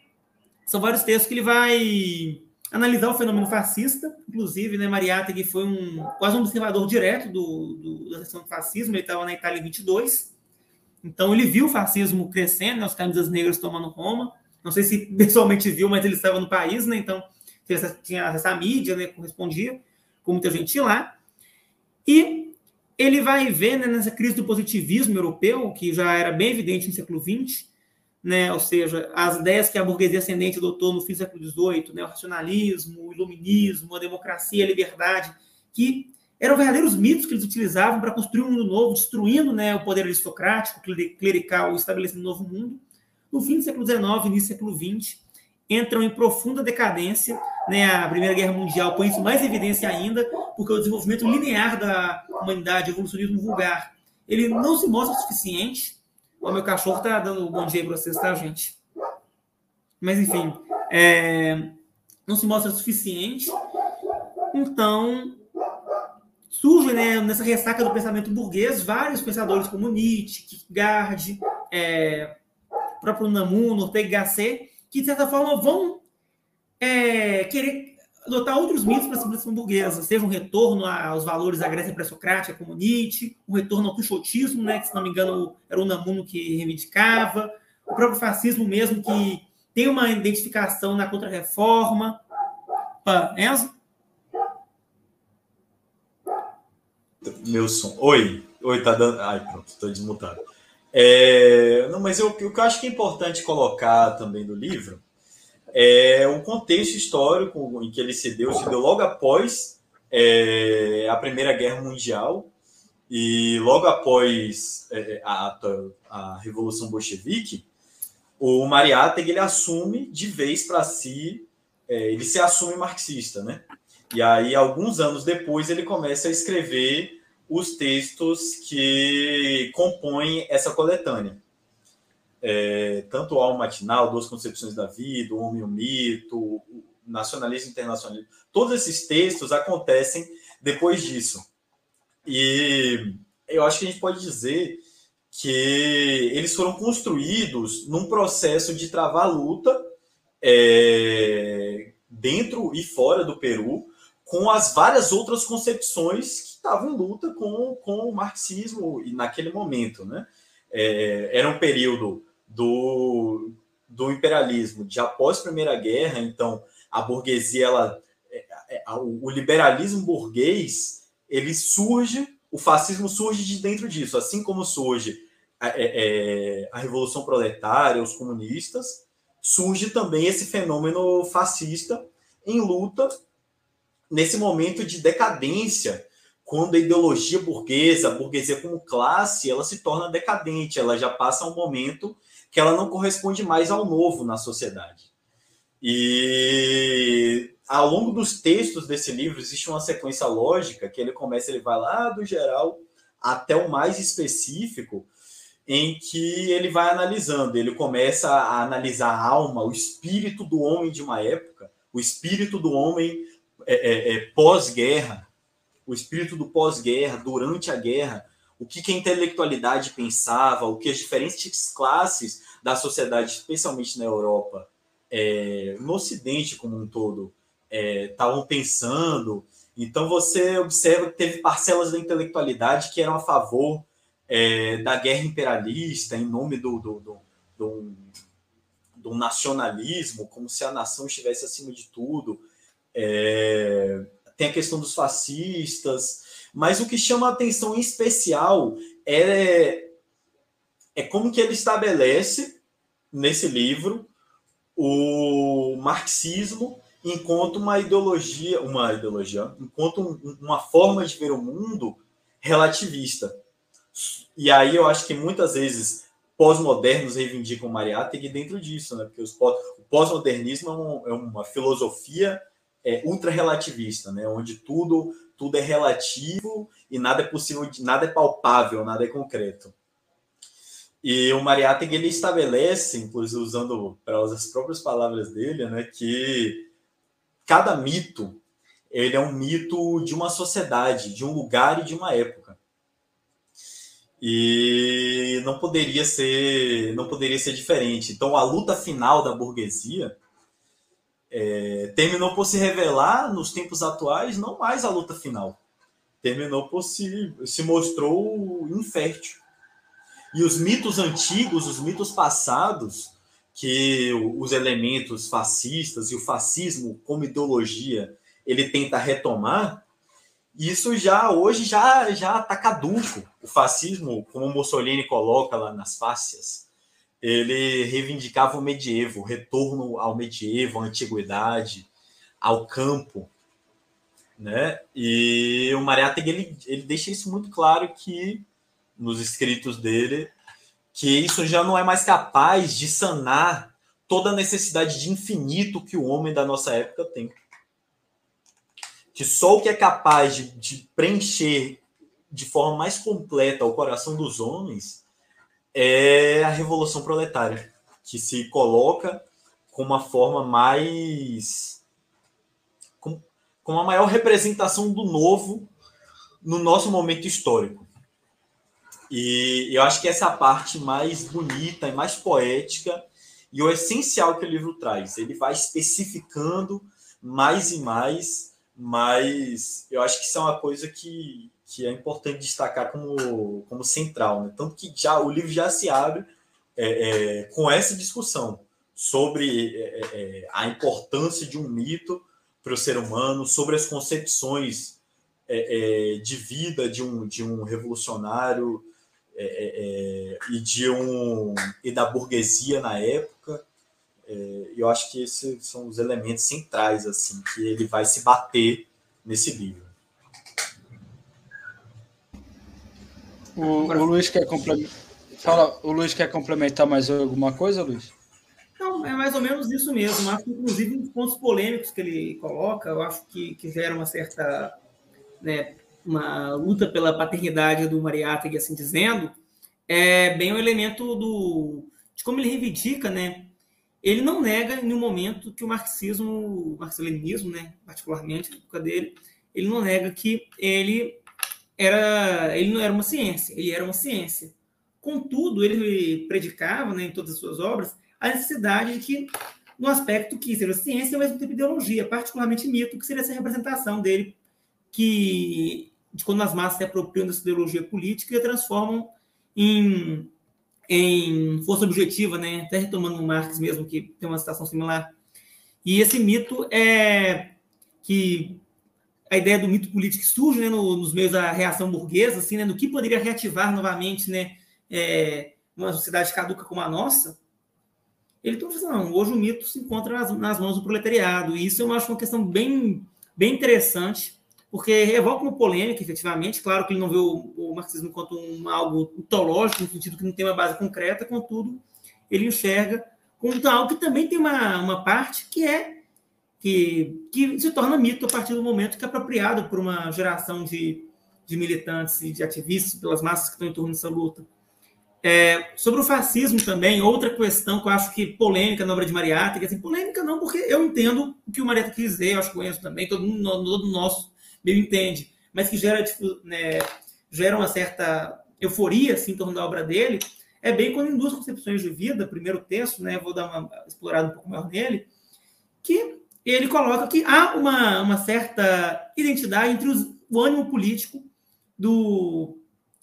são vários textos que ele vai analisar o fenômeno fascista, inclusive, né, Mariátegui foi um, quase um observador direto do, do, da questão do fascismo, ele estava na Itália em 22, então ele viu o fascismo crescendo, né, os camisas negras tomando Roma, não sei se pessoalmente viu, mas ele estava no país, né, então tinha essa mídia, né, correspondia, com muita gente lá, e ele vai ver né, nessa crise do positivismo europeu, que já era bem evidente no século XX, né? ou seja, as ideias que a burguesia ascendente adotou no fim do século XVIII, né? o racionalismo, o iluminismo, a democracia, a liberdade, que eram verdadeiros mitos que eles utilizavam para construir um mundo novo, destruindo né, o poder aristocrático, clerical, estabelecendo um novo mundo. No fim do século XIX, início do século XX, entram em profunda decadência. Né, a Primeira Guerra Mundial põe isso mais evidência ainda, porque o desenvolvimento linear da humanidade, o evolucionismo vulgar, ele não se mostra suficiente o meu cachorro tá dando um bom dia para vocês, tá, gente? Mas, enfim, é, não se mostra suficiente. Então, surge né, nessa ressaca do pensamento burguês vários pensadores como Nietzsche, Kierkegaard, é, próprio Namuno, Ortega Gasset, que, de certa forma, vão é, querer adotar outros mitos para a civilização burguesa, seja um retorno aos valores da Grécia pré-socrática, como Nietzsche, um retorno ao quixotismo, né, que, se não me engano, era o Namuno que reivindicava, o próprio fascismo mesmo, que tem uma identificação na Contra-Reforma. Enzo? Meu som. Oi. Oi, tá dando. Ai, pronto, estou desmutado. É... Não, mas eu, o que eu acho que é importante colocar também no livro é o contexto histórico em que ele se deu, se deu logo após é, a Primeira Guerra Mundial e logo após é, a, a Revolução Bolchevique, o Mariátegui ele assume de vez para si, é, ele se assume marxista, né? E aí, alguns anos depois, ele começa a escrever os textos que compõem essa coletânea. É, tanto o Alma Matinal, Duas Concepções da Vida, O Homem e o Mito, Nacionalismo Internacionalismo, todos esses textos acontecem depois disso. E eu acho que a gente pode dizer que eles foram construídos num processo de travar luta é, dentro e fora do Peru com as várias outras concepções estavam em luta com, com o marxismo naquele momento, né? É, era um período do, do imperialismo de após a Primeira Guerra, então a burguesia, ela, é, é, o liberalismo burguês, ele surge, o fascismo surge de dentro disso, assim como surge a, é, é, a Revolução Proletária, os comunistas, surge também esse fenômeno fascista em luta nesse momento de decadência, quando a ideologia burguesa, a burguesia como classe, ela se torna decadente, ela já passa um momento que ela não corresponde mais ao novo na sociedade. E ao longo dos textos desse livro existe uma sequência lógica que ele começa, ele vai lá do geral até o mais específico, em que ele vai analisando. Ele começa a analisar a alma, o espírito do homem de uma época, o espírito do homem é, é, é, pós-guerra, o espírito do pós-guerra, durante a guerra, o que, que a intelectualidade pensava, o que as diferentes classes da sociedade, especialmente na Europa, é, no Ocidente como um todo, estavam é, pensando. Então você observa que teve parcelas da intelectualidade que eram a favor é, da guerra imperialista em nome do, do, do, do, do nacionalismo, como se a nação estivesse acima de tudo. É, tem a questão dos fascistas, mas o que chama a atenção em especial é, é como que ele estabelece nesse livro o marxismo enquanto uma ideologia, uma ideologia, enquanto um, uma forma de ver o mundo relativista. E aí eu acho que muitas vezes pós-modernos reivindicam Mariátegui dentro disso, né? Porque os pós, o pós-modernismo é, um, é, uma filosofia é, ultra-relativista, né? Onde tudo tudo é relativo e nada é possível, nada é palpável, nada é concreto. E o Mariátegui ele estabelece, inclusive usando para as próprias palavras dele, né, que cada mito ele é um mito de uma sociedade, de um lugar e de uma época e não poderia ser não poderia ser diferente. Então a luta final da burguesia é, terminou por se revelar nos tempos atuais não mais a luta final, terminou por se se mostrou infértil. E os mitos antigos, os mitos passados, que os elementos fascistas e o fascismo como ideologia ele tenta retomar, isso já hoje já já está caduco. O fascismo, como Mussolini coloca lá nas fácias, ele reivindicava o medievo, o retorno ao medievo, à antiguidade, ao campo, né? E o Mariátegui ele, ele deixa isso muito claro que nos escritos dele que isso já não é mais capaz de sanar toda a necessidade de infinito que o homem da nossa época tem que só o que é capaz de, de preencher de forma mais completa o coração dos homens é a revolução proletária, que se coloca com uma forma mais. com, com uma maior representação do novo no nosso momento histórico. E eu acho que essa parte mais bonita e mais poética e o essencial que o livro traz. Ele vai especificando mais e mais mas eu acho que isso é uma coisa que, que é importante destacar como, como central, né? Tanto que já o livro já se abre é, é, com essa discussão sobre é, é, a importância de um mito para o ser humano, sobre as concepções é, é de vida de um, de um revolucionário é, é, e de um e da burguesia na época. eu acho que esses são os elementos centrais assim que ele vai se bater nesse livro. O, o Luiz quer complementar. Fala, o Luiz quer complementar mais alguma coisa, Luiz? Não, é mais ou menos isso mesmo. Acho que, inclusive, os pontos polêmicos que ele coloca, eu acho que, que gera uma certa. Né, uma luta pela paternidade do Mariátegui, assim dizendo, é bem o elemento do, de como ele reivindica, né? Ele não nega em nenhum momento que o marxismo, o marxismo-leninismo, né, particularmente na época dele, ele não nega que ele era, ele não era uma ciência, ele era uma ciência. Contudo, ele predicava, né, em todas as suas obras, a necessidade de que, no aspecto que seja ciência, ao mesmo tempo ideologia, particularmente mito, que seria essa representação dele, que de quando as massas se apropriam dessa ideologia política e a transformam em, em força objetiva, né? até retomando o Marx mesmo, que tem uma citação similar. E esse mito é que a ideia do mito político surge né, no, nos meios da reação burguesa, assim, né, no que poderia reativar novamente né, é, uma sociedade caduca como a nossa, ele está não, hoje o mito se encontra nas, nas, mãos do proletariado, e isso eu acho uma questão bem, bem interessante, porque revoca uma polêmica, efetivamente, claro que ele não vê o, o marxismo enquanto um, algo utológico, no sentido que não tem uma base concreta, contudo, ele enxerga como algo que também tem uma, uma parte que é que, que se torna mito a partir do momento que é apropriado por uma geração de, de militantes e de ativistas pelas massas que estão em torno dessa luta. É, sobre o fascismo também, outra questão que eu acho que polêmica na obra de Mariátegui, assim, polêmica não, porque eu entendo o que o Mariátegui quis dizer, eu acho que conheço também, todo mundo todo nosso meio entende, mas que gera, tipo, né, gera uma certa euforia assim, em torno da obra dele, é bem quando em duas concepções de vida, primeiro texto, né, vou dar uma explorada um pouco maior nele, que ele coloca que há uma, uma certa identidade entre os, o ânimo político do,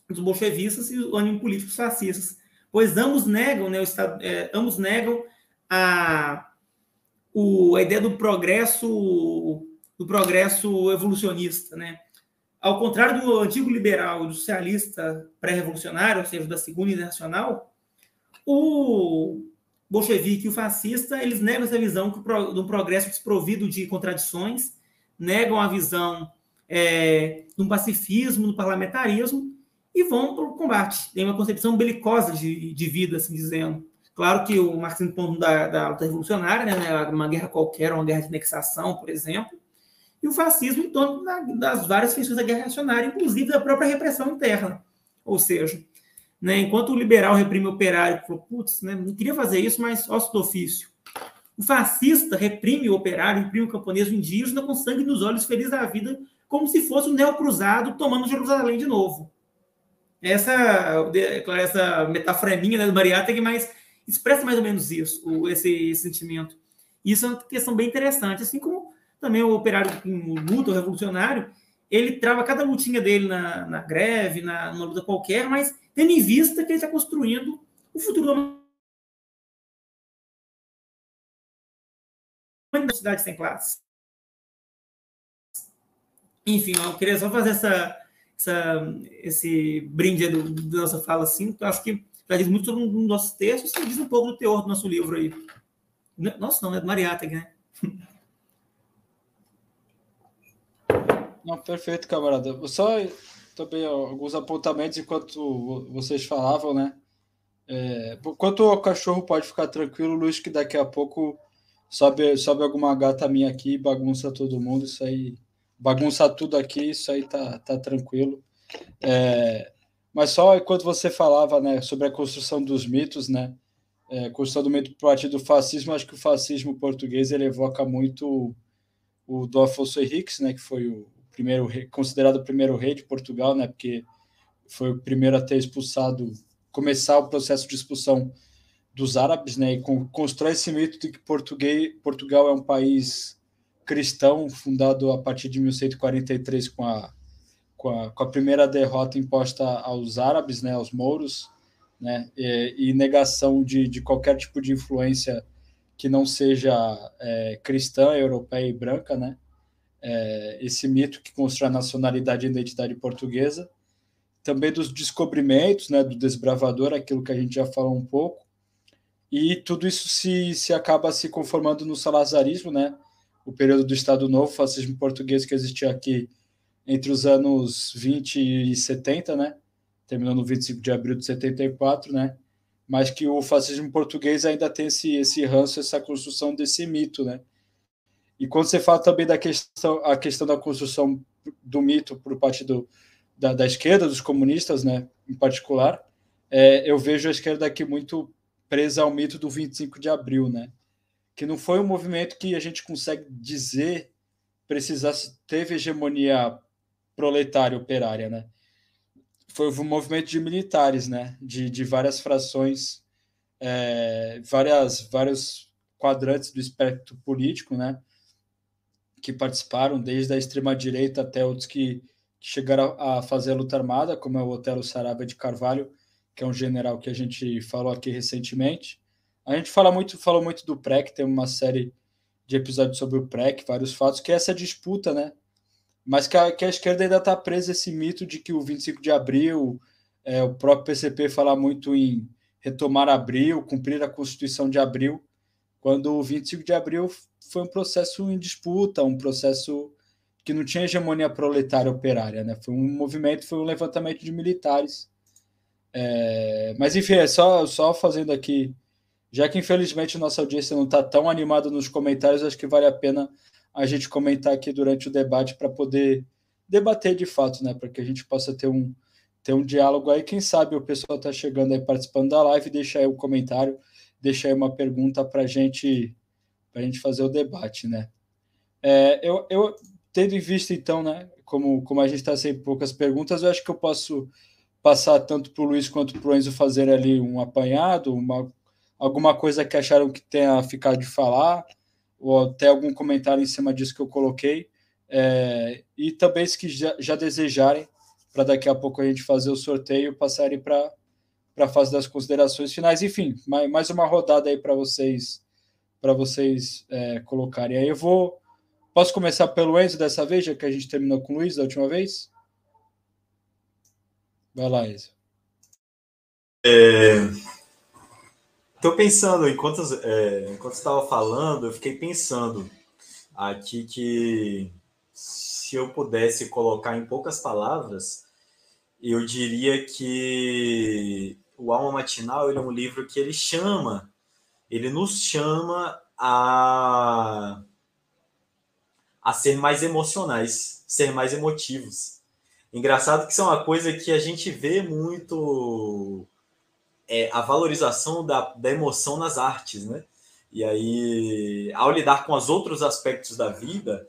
dos bolchevistas e o ânimo político dos fascistas, pois ambos negam, né, o estado, é, ambos negam a, o, a ideia do progresso do progresso evolucionista, né? Ao contrário do antigo liberal, do socialista pré-revolucionário, ou seja, da Segunda Internacional, o bolchevique e o fascista, eles negam essa visão do progresso desprovido de contradições, negam a visão é, do pacifismo, do parlamentarismo, e vão para o combate. Tem uma concepção belicosa de, de vida, assim dizendo. Claro que o marxismo ponto da, da luta revolucionária, né, uma guerra qualquer, uma guerra de anexação, por exemplo, e o fascismo em torno da, das várias feições da guerra reacionária, inclusive da própria repressão interna. Ou seja, né, enquanto o liberal reprime o operário, falou, putz, né, não queria fazer isso, mas ócio do ofício. O fascista reprime o operário, reprime o camponês, o indígena com sangue nos olhos, feliz da vida, como se fosse um neocruzado tomando Jerusalém de novo. Essa, essa metáfora é minha, né, do Mariátegui, mas expressa mais ou menos isso, esse, sentimento. Isso é uma questão bem interessante, assim como também o operário em luta, o revolucionário, ele trava cada lutinha dele na, na greve, na, numa luta qualquer, mas tendo em vista que ele está construindo o futuro da cidade sem classe. Enfim, eu queria só fazer essa, essa, esse brinde do, da nossa fala, assim, que eu acho que já diz muito sobre um nossos textos e diz um pouco do teor do nosso livro aí. Nossa, não, é do Mariátegui, né? Não, perfeito, camarada. Só também alguns apontamentos enquanto vocês falavam, né? É, quanto o cachorro pode ficar tranquilo, Luiz, que daqui a pouco sobe, sobe alguma gata minha aqui, bagunça todo mundo, isso aí, bagunça tudo aqui, isso aí tá, tá tranquilo. É, mas só enquanto você falava, né, sobre a construção dos mitos, né, é, construção do mito a partir do fascismo, acho que o fascismo português ele evoca muito o do Afonso Henriques, né, que foi o primeiro considerado o primeiro rei de Portugal, né? Porque foi o primeiro a ter expulsado, começar o processo de expulsão dos árabes, né? E constrói esse mito de que Português, Portugal é um país cristão, fundado a partir de 1143 com a, com a, com a primeira derrota imposta aos árabes, né? Aos mouros, né? E, e negação de, de qualquer tipo de influência que não seja é, cristã, europeia e branca, né? É, esse mito que constrói a nacionalidade e identidade portuguesa, também dos descobrimentos, né, do desbravador, aquilo que a gente já falou um pouco, e tudo isso se, se acaba se conformando no salazarismo, né, o período do Estado Novo, fascismo português que existia aqui entre os anos 20 e 70, né, terminou no 25 de abril de 74, né, mas que o fascismo português ainda tem esse, esse ranço, essa construção desse mito, né? E quando você fala também da questão, a questão da construção do mito por parte do, da, da esquerda, dos comunistas, né, em particular, é, eu vejo a esquerda aqui muito presa ao mito do 25 de abril, né? Que não foi um movimento que a gente consegue dizer precisasse teve hegemonia proletária operária, né? foi um movimento de militares, né? De, de várias frações, é, várias, vários quadrantes do espectro político, né? Que participaram, desde a extrema-direita até outros que, que, chegaram a fazer a luta armada, como é o Otelo Sarabia de Carvalho, que é um general que a gente falou aqui recentemente. A gente fala muito, falou muito do PREC, tem uma série de episódios sobre o PREC, vários fatos, que é essa disputa, né? mas que a, que a esquerda ainda está presa esse mito de que o 25 de abril, é, o próprio PCP fala muito em retomar abril, cumprir a Constituição de abril, quando o 25 de abril foi um processo em disputa, um processo que não tinha hegemonia proletária operária, né? Foi um movimento, foi um levantamento de militares. É, mas enfim, é só, só fazendo aqui, já que infelizmente nossa audiência não está tão animada nos comentários, acho que vale a pena a gente comentar aqui durante o debate para poder debater de fato, né? Para que a gente possa ter um, ter um diálogo aí. Quem sabe o pessoal está chegando aí participando da live, deixa aí o um comentário, deixa aí uma pergunta para gente, a gente fazer o debate, né? É, eu, eu, tendo em vista, então, né? Como, como a gente está sem poucas perguntas, eu acho que eu posso passar tanto para o Luiz quanto para o Enzo fazer ali um apanhado, uma, alguma coisa que acharam que tenha ficado de falar ou até algum comentário em cima disso que eu coloquei. É, e também se que já, já desejarem, para daqui a pouco a gente fazer o sorteio, passarem para a fase das considerações finais. Enfim, mais, mais uma rodada aí para vocês para vocês é, colocarem. Aí eu vou. Posso começar pelo Enzo dessa vez, já que a gente terminou com o Luiz da última vez? Vai lá, Enzo. É, Estou pensando, enquanto, é, enquanto estava falando, eu fiquei pensando aqui que se eu pudesse colocar em poucas palavras, eu diria que o Alma Matinal ele é um livro que ele chama, ele nos chama a, a ser mais emocionais, ser mais emotivos. Engraçado que isso é uma coisa que a gente vê muito é a valorização da, da emoção nas artes, né? E aí, ao lidar com os outros aspectos da vida,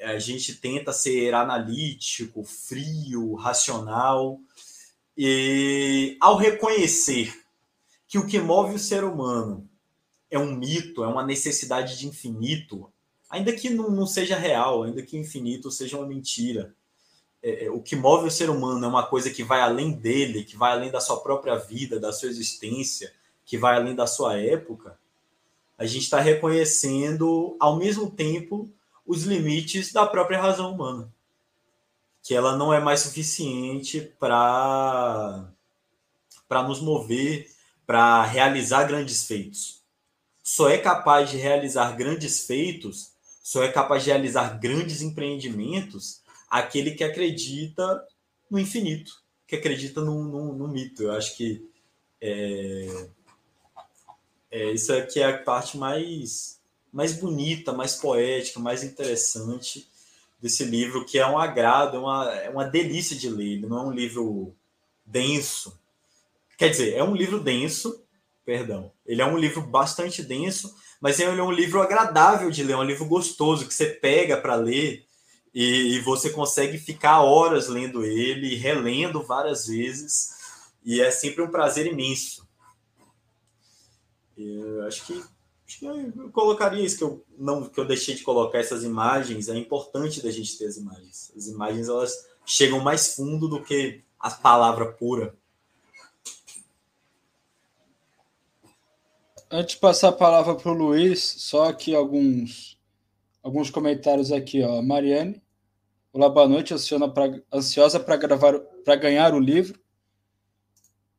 a gente tenta ser analítico, frio, racional. E ao reconhecer que o que move o ser humano é um mito, é uma necessidade de infinito, ainda que não, não seja real, ainda que infinito seja uma mentira, é, é, o que move o ser humano é uma coisa que vai além dele, que vai além da sua própria vida, da sua existência, que vai além da sua época, a gente está reconhecendo, ao mesmo tempo, os limites da própria razão humana. Que ela não é mais suficiente para nos mover, para realizar grandes feitos. Só é capaz de realizar grandes feitos, só é capaz de realizar grandes empreendimentos aquele que acredita no infinito, que acredita no, no, no mito. Eu acho que é, é, isso aqui é a parte mais, mais bonita, mais poética, mais interessante desse livro, que é um agrado, é uma, é uma delícia de ler. Ele não é um livro denso. Quer dizer, é um livro denso, perdão. Ele é um livro bastante denso, mas ele é um livro agradável de ler, é um livro gostoso que você pega para ler e, e, você consegue ficar horas lendo ele, relendo várias vezes, e é sempre um prazer imenso. Eu acho que, eu colocaria isso que eu não que eu deixei de colocar essas imagens. É importante da gente ter as imagens. As imagens elas chegam mais fundo do que a palavra pura. Antes de passar a palavra para o Luiz, só aqui alguns, alguns comentários aqui. Ó. Mariane, olá, boa noite, pra, ansiosa para gravar para ganhar o livro.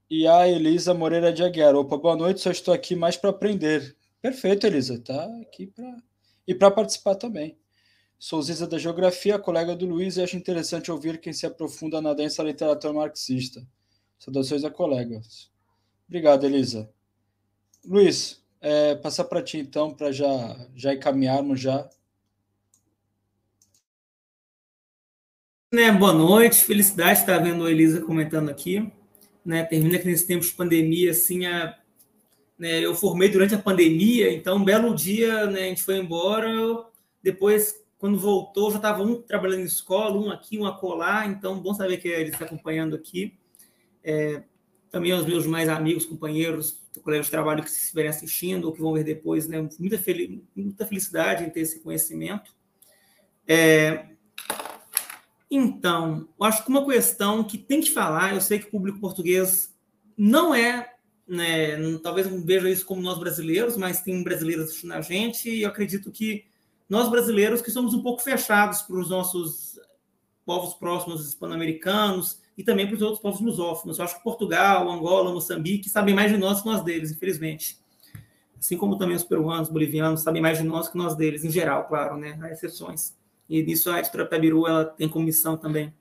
E a Elisa Moreira de Aguiar, opa, boa noite, só estou aqui mais para aprender. Perfeito, Elisa, tá aqui para e para participar também. Sou Ziza da Geografia, colega do Luiz, e acho interessante ouvir quem se aprofunda na densa literatura marxista. Saudações a colegas. Obrigado, Elisa. Luiz, é, passar para ti então, para já, já encaminharmos já. Né, boa noite, felicidade estar vendo a Elisa comentando aqui. Né, termina que nesse tempo de pandemia, assim, a, né, eu formei durante a pandemia, então um belo dia né, a gente foi embora, depois, quando voltou, já estava um trabalhando em escola, um aqui, um acolá, então bom saber que ele está acompanhando aqui. É, também aos meus mais amigos, companheiros, colegas de trabalho que estiverem assistindo ou que vão ver depois, né? Muita, fel muita felicidade em ter esse conhecimento. É, então, eu acho que uma questão que tem que falar, eu sei que o público português não é, né, talvez não veja isso como nós brasileiros, mas tem brasileiros assistindo a gente, e eu acredito que nós brasileiros que somos um pouco fechados para os nossos povos próximos hispano-americanos, e também para os outros povos lusófonos. Eu acho que Portugal, Angola, Moçambique sabem mais de nós que nós deles, infelizmente. Assim como também os peruanos, bolivianos sabem mais de nós que nós deles, em geral, claro, né? Há exceções. E nisso a editora Pebiru ela tem comissão também.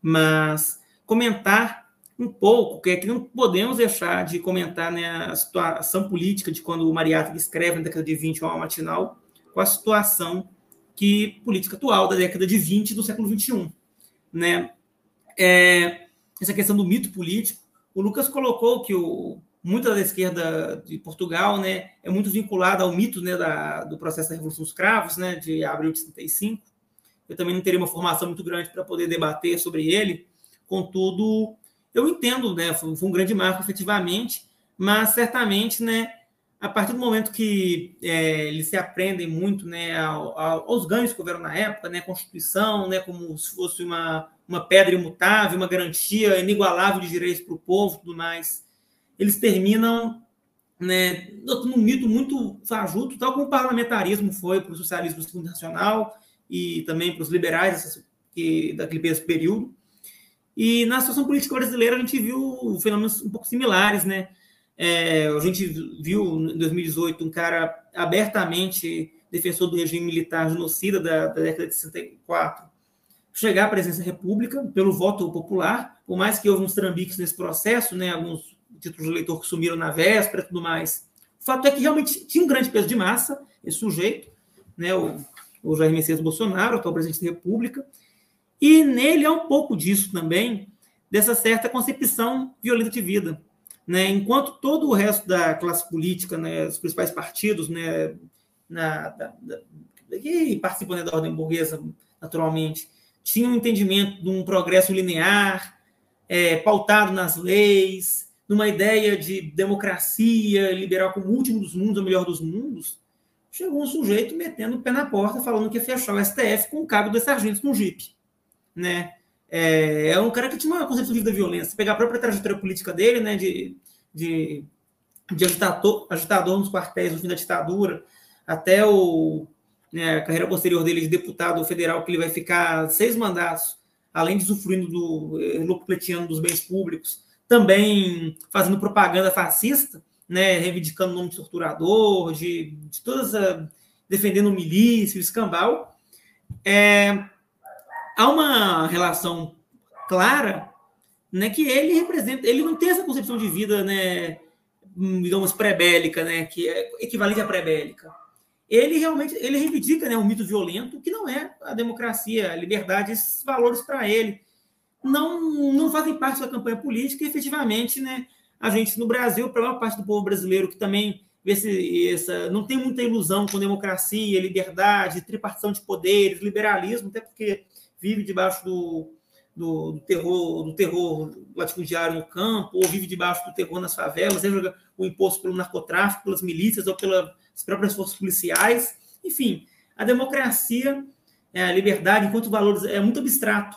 Mas comentar um pouco, que é que não podemos deixar de comentar né, a situação política de quando o Mariátegui escreve na década de 20 uma matinal, com a situação que política atual da década de 20 do século 21, né? é, essa questão do mito político. O Lucas colocou que o, muita da esquerda de Portugal né, é muito vinculada ao mito né, da, do processo da Revolução dos Cravos, né, de abril de 65. Eu também não teria uma formação muito grande para poder debater sobre ele, contudo, eu entendo, né, foi, um grande marco efetivamente, mas certamente né, a partir do momento que é, eles se aprendem muito né, aos ganhos que houveram na época, né, Constituição, né, como se fosse uma, uma pedra imutável, uma garantia inigualável de direitos para o povo tudo mais, eles terminam né, um mito muito fajuto, tal como o parlamentarismo foi para o socialismo internacional e também para os liberais que, daquele período. E na situação política brasileira a gente viu fenômenos um pouco similares, né? É, a gente viu em 2018 um cara abertamente defensor do regime militar genocida da, da década de 64 chegar à presidência da República pelo voto popular, por mais que houve uns trambiques nesse processo, né, alguns títulos de eleitor que sumiram na véspera e tudo mais. O fato é que realmente tinha um grande peso de massa esse sujeito, né, o, o Jair Messias Bolsonaro, atual presidente da República, e nele há um pouco disso também, dessa certa concepção violenta de vida. Né? Enquanto todo o resto da classe política, né, os principais partidos, né, na, da, da, que participam né, da ordem burguesa, naturalmente, tinham um entendimento de um progresso linear, é, pautado nas leis, numa ideia de democracia liberal como o último dos mundos, o melhor dos mundos, chegou um sujeito metendo o pé na porta, falando que ia fechar o STF com o cabo dos sargentos no jipe. Né? É, é um cara que tinha uma concepção da violência. Pegar a própria trajetória política dele, né, de, de, de agitador, agitador nos quartéis no fim da ditadura, até o, né, a carreira posterior dele de deputado federal, que ele vai ficar seis mandatos, além de usufruindo do locupletiano dos bens públicos, também fazendo propaganda fascista, né, reivindicando o nome de torturador, de, de todas a, defendendo o escambau. É, há uma relação clara né, que ele representa, ele não tem essa concepção de vida, né, digamos, pré-bélica, né, que é equivalente à pré-bélica. Ele realmente ele reivindica né, um mito violento que não é a democracia, a liberdade, esses valores para ele não, não fazem parte da campanha política e efetivamente né, a gente no Brasil, para a maior parte do povo brasileiro que também vê se, essa, não tem muita ilusão com democracia, liberdade, tripartição de poderes, liberalismo, até porque vive debaixo do, do, do terror do terror latifundiário no campo, ou vive debaixo do terror nas favelas, seja o imposto pelo narcotráfico, pelas milícias ou pelas próprias forças policiais. Enfim, a democracia, é, a liberdade, enquanto valores, é muito abstrato.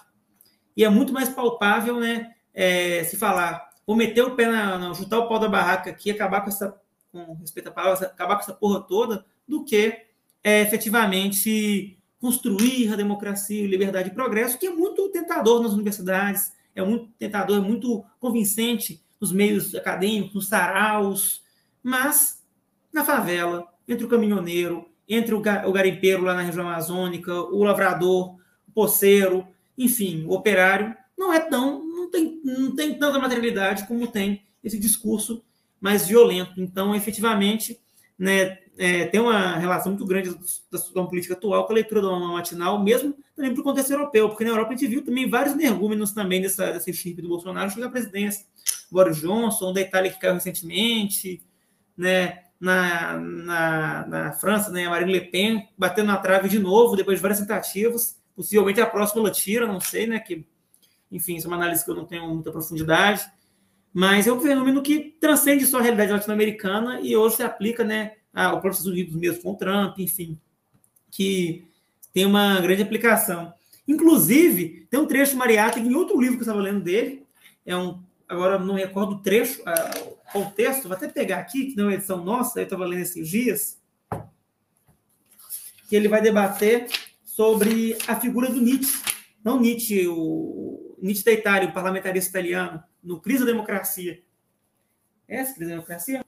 E é muito mais palpável né, é, se falar, vou meter o pé na, na, o pau da barraca aqui, acabar com essa, com respeito à palavra, acabar com essa porra toda, do que é, efetivamente construir a democracia, liberdade e progresso, que é muito tentador nas universidades, é muito tentador, é muito convincente nos meios acadêmicos, nos saraus, mas na favela, entre o caminhoneiro, entre o garimpeiro lá na região amazônica, o lavrador, o poceiro, enfim, o operário, não é tão, não tem, não tem tanta materialidade como tem esse discurso mais violento. Então, efetivamente, né, é, tem uma relação muito grande da situação política atual com a leitura do matinal, mesmo também para o contexto europeu, porque na Europa a gente viu também vários energúmenos também dessa, desse chip do Bolsonaro chegar à presidência. Boris Johnson, da Itália que caiu recentemente, né, na, na, na França, né, Marine Le Pen batendo na trave de novo, depois de várias tentativas, possivelmente a próxima ela tira, não sei, né, que, enfim, isso é uma análise que eu não tenho muita profundidade, mas é um fenômeno que transcende só a realidade latino-americana e hoje se aplica, né, ao próprio Estados Unidos mesmo com Trump, enfim, que tem uma grande aplicação. Inclusive, tem um trecho Mariátegui em outro livro que eu estava lendo dele, é um agora não recordo o trecho, o contexto, vou até pegar aqui, que não é edição nossa, eu estava lendo esses dias, que ele vai debater sobre a figura do Nietzsche. Não Nietzsche, o Nietzsche da Itália, o parlamentarista italiano, no Crise da Democracia. É essa Crise da Democracia?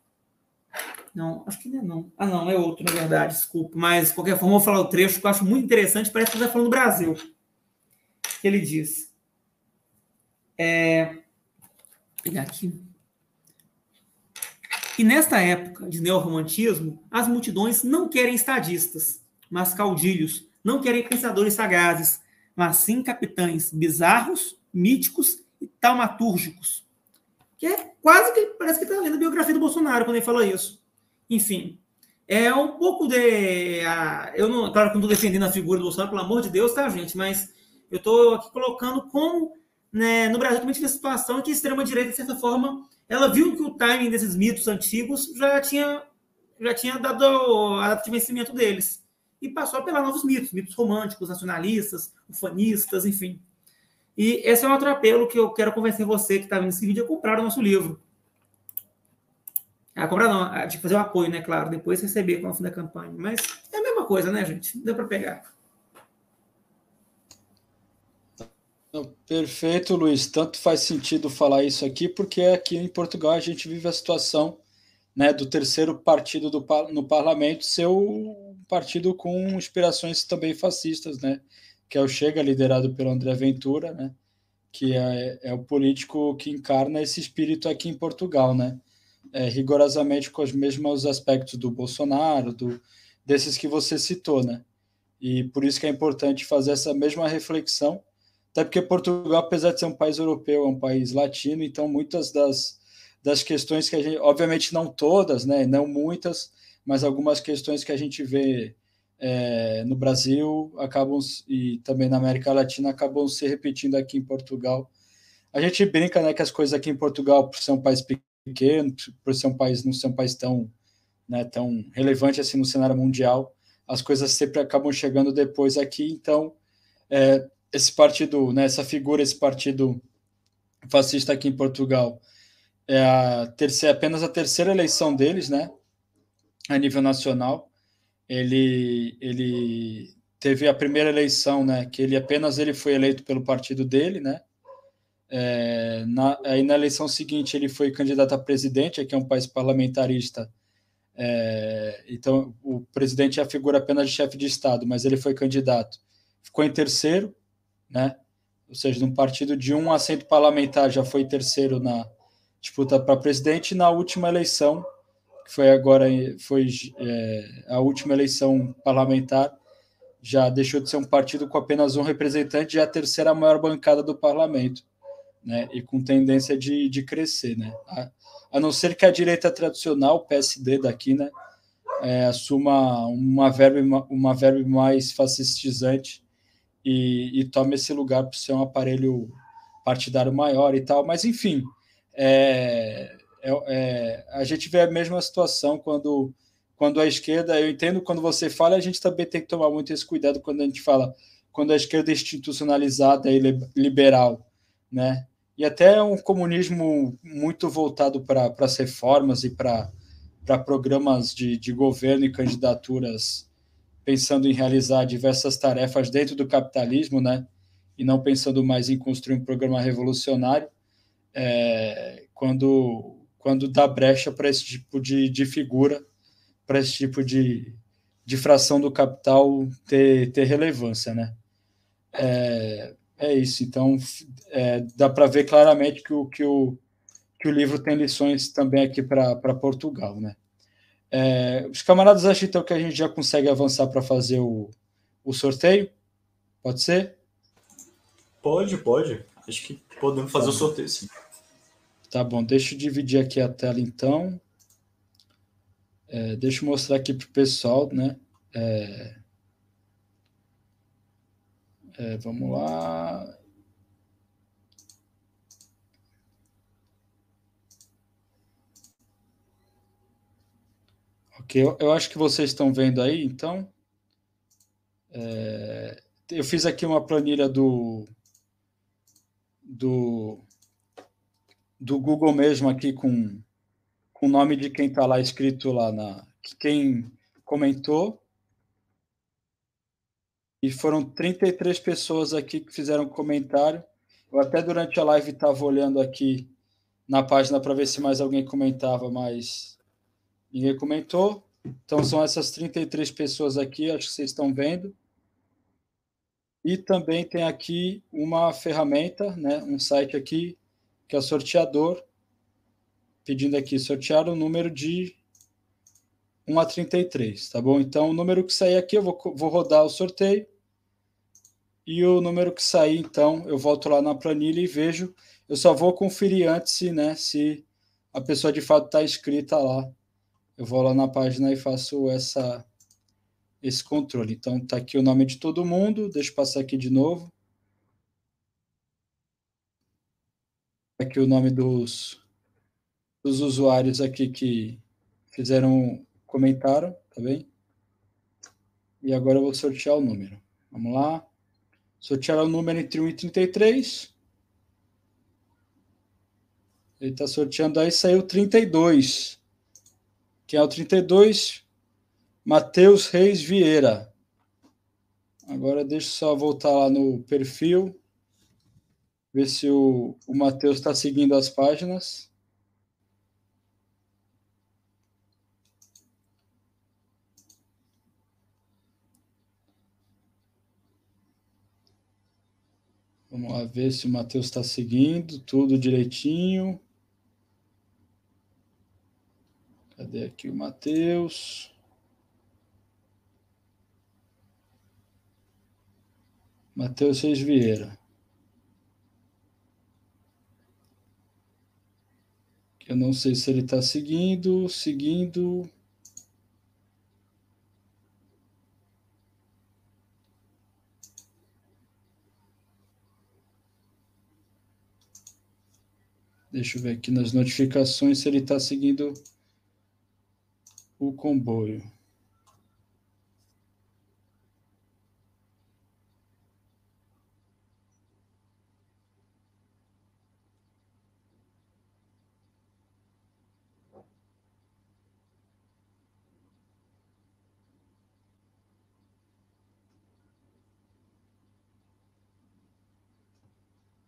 Não, acho que não é não. Ah, não, é outro, na verdade, desculpa. Mas, de qualquer forma, eu vou falar o trecho que eu acho muito interessante, parece que está falando do Brasil. Ele diz. É, pegar aqui. E nesta época de neorromantismo, as multidões não querem estadistas, mas caudilhos, não querem pensadores sagazes, mas sim capitães bizarros, míticos e taumatúrgicos. Que é quase que parece que está lendo a biografia do Bolsonaro quando ele fala isso. Enfim, é um pouco de. A, eu não, claro que não estou defendendo a figura do Bolsonaro, pelo amor de Deus, tá, gente? Mas eu estou aqui colocando como né, no Brasil também tive a situação que a extrema-direita, de certa forma, ela viu que o timing desses mitos antigos já tinha, já tinha dado o vencimento deles. E passou a pegar novos mitos, mitos românticos, nacionalistas, ufanistas, enfim. E esse é um outro apelo que eu quero convencer você que está vendo esse vídeo a comprar o nosso livro. A comprar não, de fazer o apoio, né? Claro, depois receber com o fim da campanha. Mas é a mesma coisa, né, gente? Deu para pegar. Perfeito, Luiz. Tanto faz sentido falar isso aqui, porque aqui em Portugal a gente vive a situação né, do terceiro partido do, no parlamento ser um partido com inspirações também fascistas, né, que é o Chega, liderado pelo André Ventura, né, que é, é o político que encarna esse espírito aqui em Portugal, né, é, rigorosamente com os mesmos aspectos do Bolsonaro, do, desses que você citou, né, e por isso que é importante fazer essa mesma reflexão até porque Portugal, apesar de ser um país europeu, é um país latino, então muitas das, das questões que a gente, obviamente não todas, né, não muitas, mas algumas questões que a gente vê é, no Brasil acabam e também na América Latina acabam se repetindo aqui em Portugal. A gente brinca, né, que as coisas aqui em Portugal, por ser um país pequeno, por ser um país não ser um país tão, né, tão relevante assim no cenário mundial, as coisas sempre acabam chegando depois aqui. Então, é, esse partido, né, essa figura, esse partido fascista aqui em Portugal, é a terceira, apenas a terceira eleição deles, né, a nível nacional. Ele, ele teve a primeira eleição, né, que ele apenas ele foi eleito pelo partido dele, né. É, na, aí na eleição seguinte ele foi candidato a presidente, aqui é um país parlamentarista. É, então o presidente é a figura apenas de chefe de estado, mas ele foi candidato. Ficou em terceiro, né? Ou seja, num partido de um assento parlamentar já foi terceiro na disputa para presidente na última eleição, que foi agora foi é, a última eleição parlamentar, já deixou de ser um partido com apenas um representante, já é a terceira maior bancada do parlamento, né? E com tendência de, de crescer, né? A, a não ser que a direita tradicional, PSD daqui, né, é, assuma uma verba, uma verba mais fascistizante e, e tome esse lugar para ser um aparelho partidário maior e tal. Mas, enfim, é, é, é, a gente vê a mesma situação quando, quando a esquerda. Eu entendo quando você fala, a gente também tem que tomar muito esse cuidado quando a gente fala quando a esquerda é institucionalizada e liberal, né? E até um comunismo muito voltado para as reformas e para para programas de, de governo e candidaturas pensando em realizar diversas tarefas dentro do capitalismo, né? E não pensando mais em construir um programa revolucionário, é, quando, quando dá brecha para esse tipo de, de figura, para esse tipo de, de fração do capital ter, ter relevância, né? É, é isso. Então, é, dá para ver claramente que o, que, o, que o livro tem lições também aqui para Portugal, né? É, os camaradas acham então que a gente já consegue avançar para fazer o, o sorteio? Pode ser? Pode, pode. Acho que podemos fazer tá o sorteio, sim. Tá bom, deixa eu dividir aqui a tela então. É, deixa eu mostrar aqui para o pessoal, né? É, é, vamos lá. Ok, eu, eu acho que vocês estão vendo aí, então. É, eu fiz aqui uma planilha do, do, do Google mesmo aqui com, com o nome de quem está lá escrito lá na quem comentou. E foram 33 pessoas aqui que fizeram comentário. Eu até durante a live estava olhando aqui na página para ver se mais alguém comentava, mas Ninguém comentou. Então são essas 33 pessoas aqui, acho que vocês estão vendo. E também tem aqui uma ferramenta, né, um site aqui, que é o sorteador, pedindo aqui sortear o número de 1 a 33, tá bom? Então o número que sair aqui eu vou, vou rodar o sorteio. E o número que sair, então, eu volto lá na planilha e vejo. Eu só vou conferir antes, né, se a pessoa de fato está inscrita lá eu vou lá na página e faço essa esse controle. Então tá aqui o nome de todo mundo, deixa eu passar aqui de novo. Aqui o nome dos, dos usuários aqui que fizeram comentaram, tá bem? E agora eu vou sortear o número. Vamos lá. Sortear o número entre 1 e 33. Ele está sorteando aí, saiu 32 que é o 32, Matheus Reis Vieira. Agora deixa eu só voltar lá no perfil, ver se o, o Matheus está seguindo as páginas. Vamos lá ver se o Matheus está seguindo tudo direitinho. Cadê aqui o Matheus? Matheus Reis Vieira. Eu não sei se ele está seguindo, seguindo. Deixa eu ver aqui nas notificações se ele está seguindo o comboio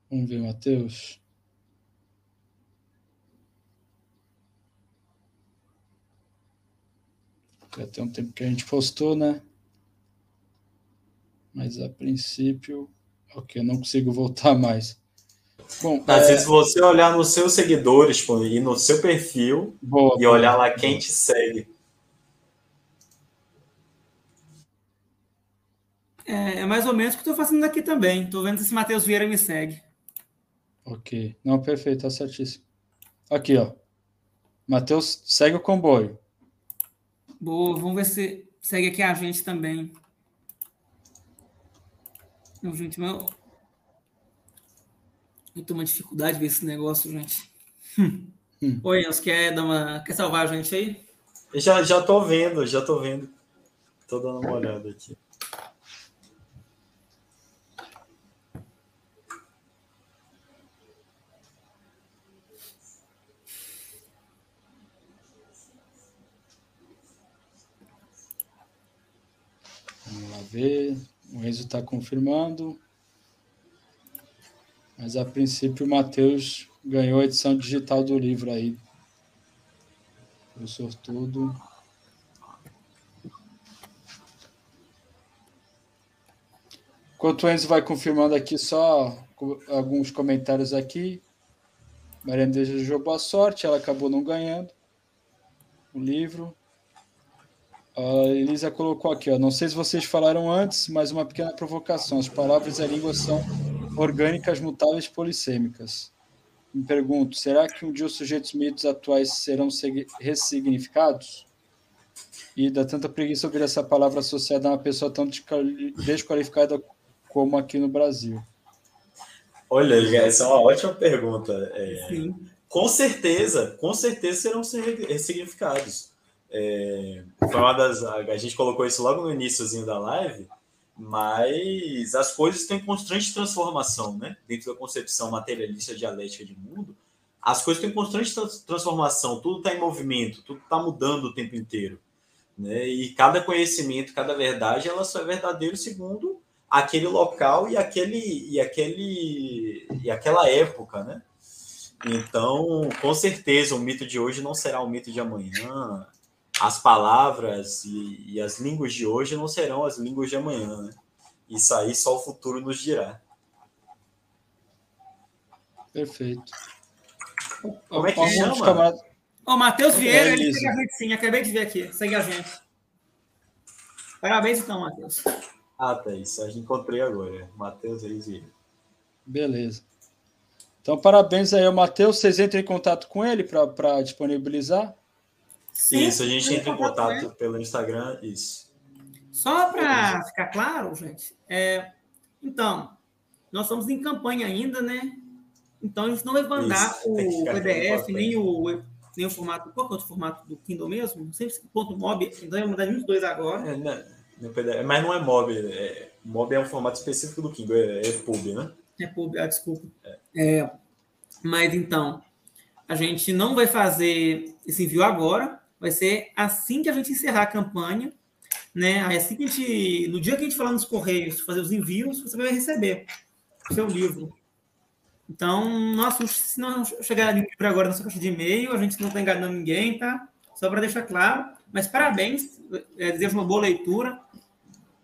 Vamos ver, Matheus. Já tem um tempo que a gente postou, né? Mas a princípio, ok, eu não consigo voltar mais. Bom, Às é... vezes você olhar nos seus seguidores pô, e no seu perfil boa, e boa, olhar lá quem boa. te segue. É, é, mais ou menos o que estou fazendo aqui também. Estou vendo se esse Matheus Vieira me segue. Ok. Não, perfeito, tá certíssimo. Aqui, ó. Matheus, segue o comboio. Boa, vamos ver se segue aqui a gente também. Não, gente, meu. Eu tô uma dificuldade de ver esse negócio, gente. Hum. Hum. Oi, Enzo, quer, dar uma... quer salvar a gente aí? Já, já tô vendo, já tô vendo. Tô dando uma olhada aqui. Vamos lá ver. O Enzo está confirmando. Mas a princípio o Matheus ganhou a edição digital do livro aí. O sortudo. Enquanto o Enzo vai confirmando aqui, só alguns comentários aqui. Mariana desejou boa sorte, ela acabou não ganhando o livro. A Elisa colocou aqui, ó, não sei se vocês falaram antes, mas uma pequena provocação. As palavras e a língua são orgânicas, mutáveis, polissêmicas. Me pergunto, será que um dia os sujeitos mitos atuais serão ressignificados? E dá tanta preguiça ouvir essa palavra associada a uma pessoa tão desqualificada como aqui no Brasil. Olha, essa é uma ótima pergunta. É, com certeza, com certeza serão ressignificados. É, foi uma das, a gente colocou isso logo no iníciozinho da live, mas as coisas têm constante transformação, né? Dentro da concepção materialista dialética de mundo, as coisas têm constante transformação, tudo está em movimento, tudo está mudando o tempo inteiro. Né? E cada conhecimento, cada verdade, ela só é verdadeiro segundo aquele local e aquele e aquele e aquela época, né? Então, com certeza, o mito de hoje não será o mito de amanhã. As palavras e, e as línguas de hoje não serão as línguas de amanhã, né? Isso aí só o futuro nos dirá. Perfeito. Como é que chama? Camaradas... Ô, Matheus Vieira, é, ele segue a gente sim, acabei de ver aqui, segue a gente. Parabéns então, Matheus. Ah, tá isso, a gente encontrei agora, Matheus Reis Vieira. Beleza. Então, parabéns aí ao Matheus. Vocês entram em contato com ele para disponibilizar? Isso, a gente entra em contato pelo Instagram, isso. Só para ficar claro, gente, é, então, nós estamos em campanha ainda, né? Então, a gente não vai mandar isso, o PDF, nem o, nem o formato. Qual é o formato do Kindle mesmo? Não sei se ponto mob, então vai mandar nenhum dos dois agora. É, não, não, mas não é mob. É, mob é um formato específico do Kindle, é, é pub, né? É pub, ah, desculpa. É. é. mas então, a gente não vai fazer esse envio agora, vai ser assim que a gente encerrar a campanha né? Aí assim que a gente, no dia que a gente falar nos correios, fazer os envios, você vai receber o seu livro. Então, não assuste se não chegar livro agora na sua caixa de e-mail, a gente não está enganando ninguém, tá? Só para deixar claro. Mas parabéns, é, desejo uma boa leitura.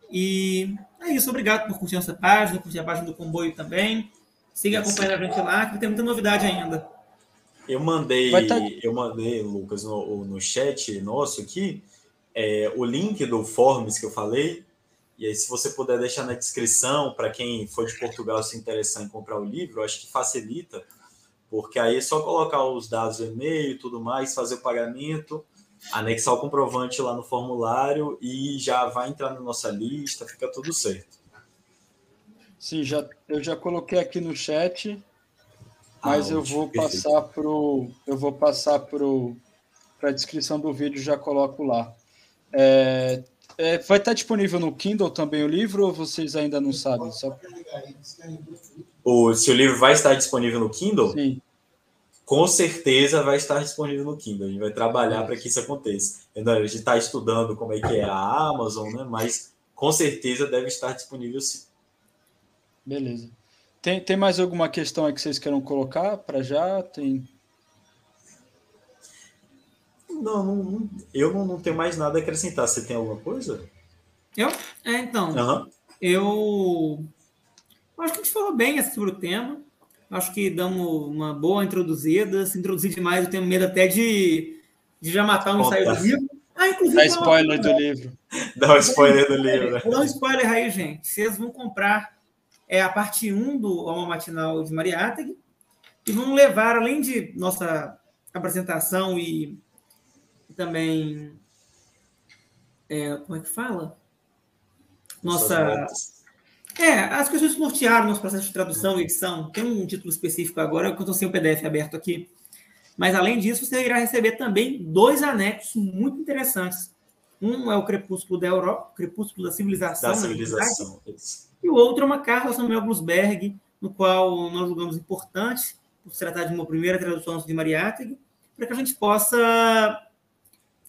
E é isso, obrigado por curtir nossa página, curtir a página do Comboio também. Siga acompanhando a gente lá, que tem muita novidade ainda. Eu mandei, tá... eu mandei, Lucas, no, no chat nosso aqui, é, o link do Forms que eu falei. E aí, se você puder deixar na descrição para quem for de Portugal se interessar em comprar o livro, acho que facilita, porque aí é só colocar os dados do e-mail e tudo mais, fazer o pagamento, anexar o comprovante lá no formulário e já vai entrar na nossa lista, fica tudo certo. Sim, já, eu já coloquei aqui no chat, mas ah, eu vou passar pro, eu vou passar pro para a descrição do vídeo já coloco lá. É, é, vai estar disponível no Kindle também o livro ou vocês ainda não sabem? Só... O, se o livro vai estar disponível no Kindle? Sim. Com certeza vai estar disponível no Kindle. A gente vai trabalhar para que isso aconteça. A gente está estudando como é que é a Amazon, né? mas com certeza deve estar disponível sim. Beleza. Tem, tem mais alguma questão aí que vocês queiram colocar para já? Tem não, não, eu não, não, tenho mais nada a acrescentar. Você tem alguma coisa? Eu? É, então. Uhum. Eu acho que a gente falou bem sobre o tema. Acho que damos uma boa introduzida. Se introduzir demais, eu tenho medo até de, de já matar o ensaio do livro. Ah, inclusive. Dá spoiler do livro. Dá um spoiler do livro. Né? Dar um spoiler aí, gente. Vocês vão comprar é, a parte 1 do Alma Matinal de Mariátegui e vão levar, além de nossa apresentação e também. É, como é que fala? Nossa. É, as questões nortearam nosso processo de tradução e edição. Tem um título específico agora, que eu estou sem o PDF aberto aqui. Mas, além disso, você irá receber também dois anexos muito interessantes. Um é o Crepúsculo da Europa, Crepúsculo da Civilização. Da Civilização. E o outro é uma carta ao Samuel Blusberg, no qual nós julgamos importante, por se tratar de uma primeira tradução de Mariátegui, para que a gente possa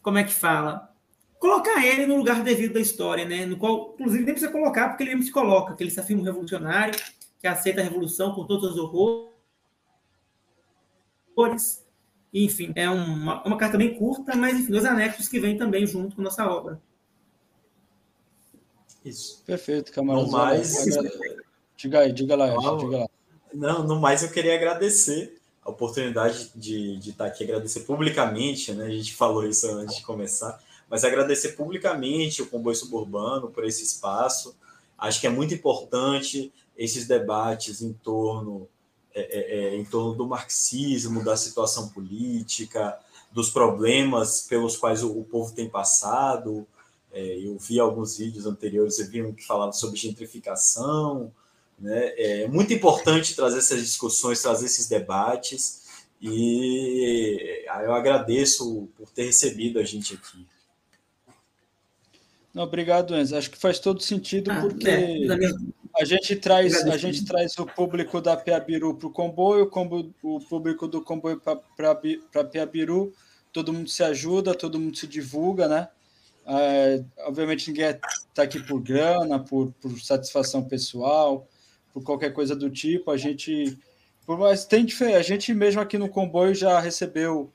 como é que fala? colocar ele no lugar devido da história, né? No qual, inclusive, nem precisa colocar, porque ele mesmo se coloca, que ele se afirma um revolucionário, que aceita a revolução com todos os horrores. Enfim, é uma, uma carta bem curta, mas enfim, dois anexos que vêm também junto com nossa obra. Isso. Perfeito, camarada. No mais... Diga aí, diga lá, não, diga lá. Não, no mais eu queria agradecer a oportunidade de, de estar aqui, agradecer publicamente, né? A gente falou isso antes de começar, mas agradecer publicamente o Comboio Suburbano por esse espaço. Acho que é muito importante esses debates em torno, é, é, é, em torno do marxismo, da situação política, dos problemas pelos quais o, o povo tem passado. É, eu vi alguns vídeos anteriores, eu vi um que falava sobre gentrificação. Né? É muito importante trazer essas discussões, trazer esses debates. E eu agradeço por ter recebido a gente aqui. Não, obrigado, Enzo. Acho que faz todo sentido ah, porque é, a gente traz a gente traz o público da Piabiru para o comboio, o público do comboio para Piabiru, todo mundo se ajuda, todo mundo se divulga, né? É, obviamente ninguém está aqui por grana, por, por satisfação pessoal, por qualquer coisa do tipo. A gente, por mais tem a gente mesmo aqui no comboio já recebeu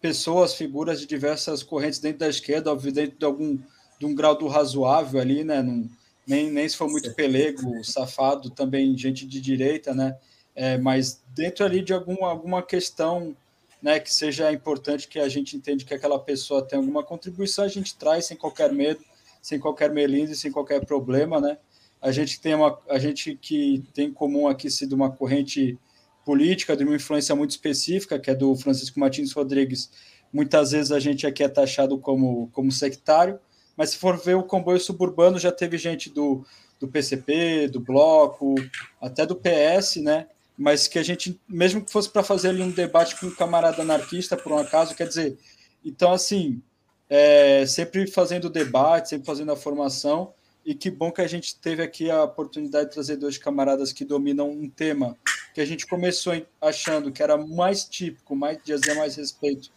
pessoas, figuras de diversas correntes dentro da esquerda, dentro de algum de um grau do razoável ali, né? Num, nem, nem se for muito pelego, safado, também gente de direita, né? É, mas dentro ali de algum, alguma questão né, que seja importante, que a gente entende que aquela pessoa tem alguma contribuição, a gente traz sem qualquer medo, sem qualquer melindre, sem qualquer problema, né? A gente tem uma, a gente que tem em comum aqui sido uma corrente política de uma influência muito específica, que é do Francisco Martins Rodrigues. Muitas vezes a gente aqui é taxado como, como sectário, mas se for ver o comboio suburbano, já teve gente do, do PCP, do Bloco, até do PS, né? Mas que a gente, mesmo que fosse para fazer ali um debate com um camarada anarquista, por um acaso, quer dizer, então, assim, é, sempre fazendo debate, sempre fazendo a formação, e que bom que a gente teve aqui a oportunidade de trazer dois camaradas que dominam um tema que a gente começou achando que era mais típico, mais dizer mais respeito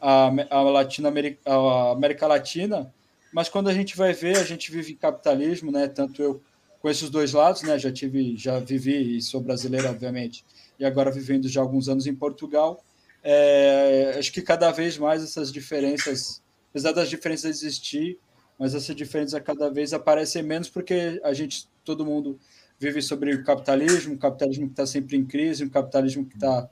à, à, à América Latina, mas quando a gente vai ver, a gente vive capitalismo, né? Tanto eu com esses dois lados, né? Já tive, já vivi e sou brasileiro, obviamente, e agora vivendo já alguns anos em Portugal. É, acho que cada vez mais essas diferenças, apesar das diferenças existir, mas essas diferenças cada vez aparecem menos porque a gente, todo mundo vive sobre o capitalismo, o capitalismo que está sempre em crise, um capitalismo que está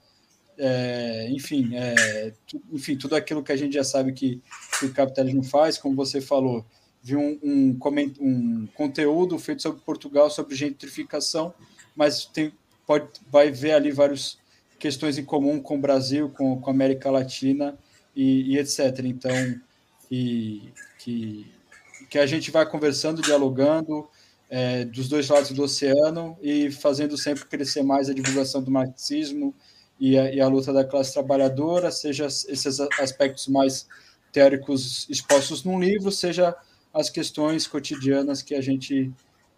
é, enfim, é, tu, enfim, tudo aquilo que a gente já sabe que, que o capitalismo faz, como você falou, vi um, um, um, conteúdo feito sobre Portugal, sobre gentrificação, mas tem, pode, vai ver ali várias questões em comum com o Brasil, com, com a América Latina e, e etc. Então, e, que, que a gente vai conversando, dialogando é, dos dois lados do oceano e fazendo sempre crescer mais a divulgação do marxismo, e a, e a luta da classe trabalhadora, seja esses aspectos mais teóricos expostos num livro, seja as questões cotidianas que a gente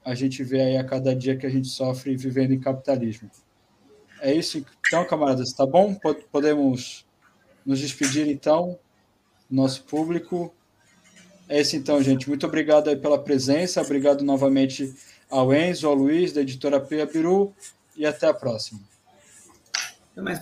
a gente vê aí a cada dia que a gente sofre vivendo em capitalismo. É isso então, camaradas, tá bom? Podemos nos despedir então, nosso público. É isso então, gente. Muito obrigado aí pela presença, obrigado novamente ao Enzo, ao Luiz, da editora Pia Biru, e até a próxima. Até mais.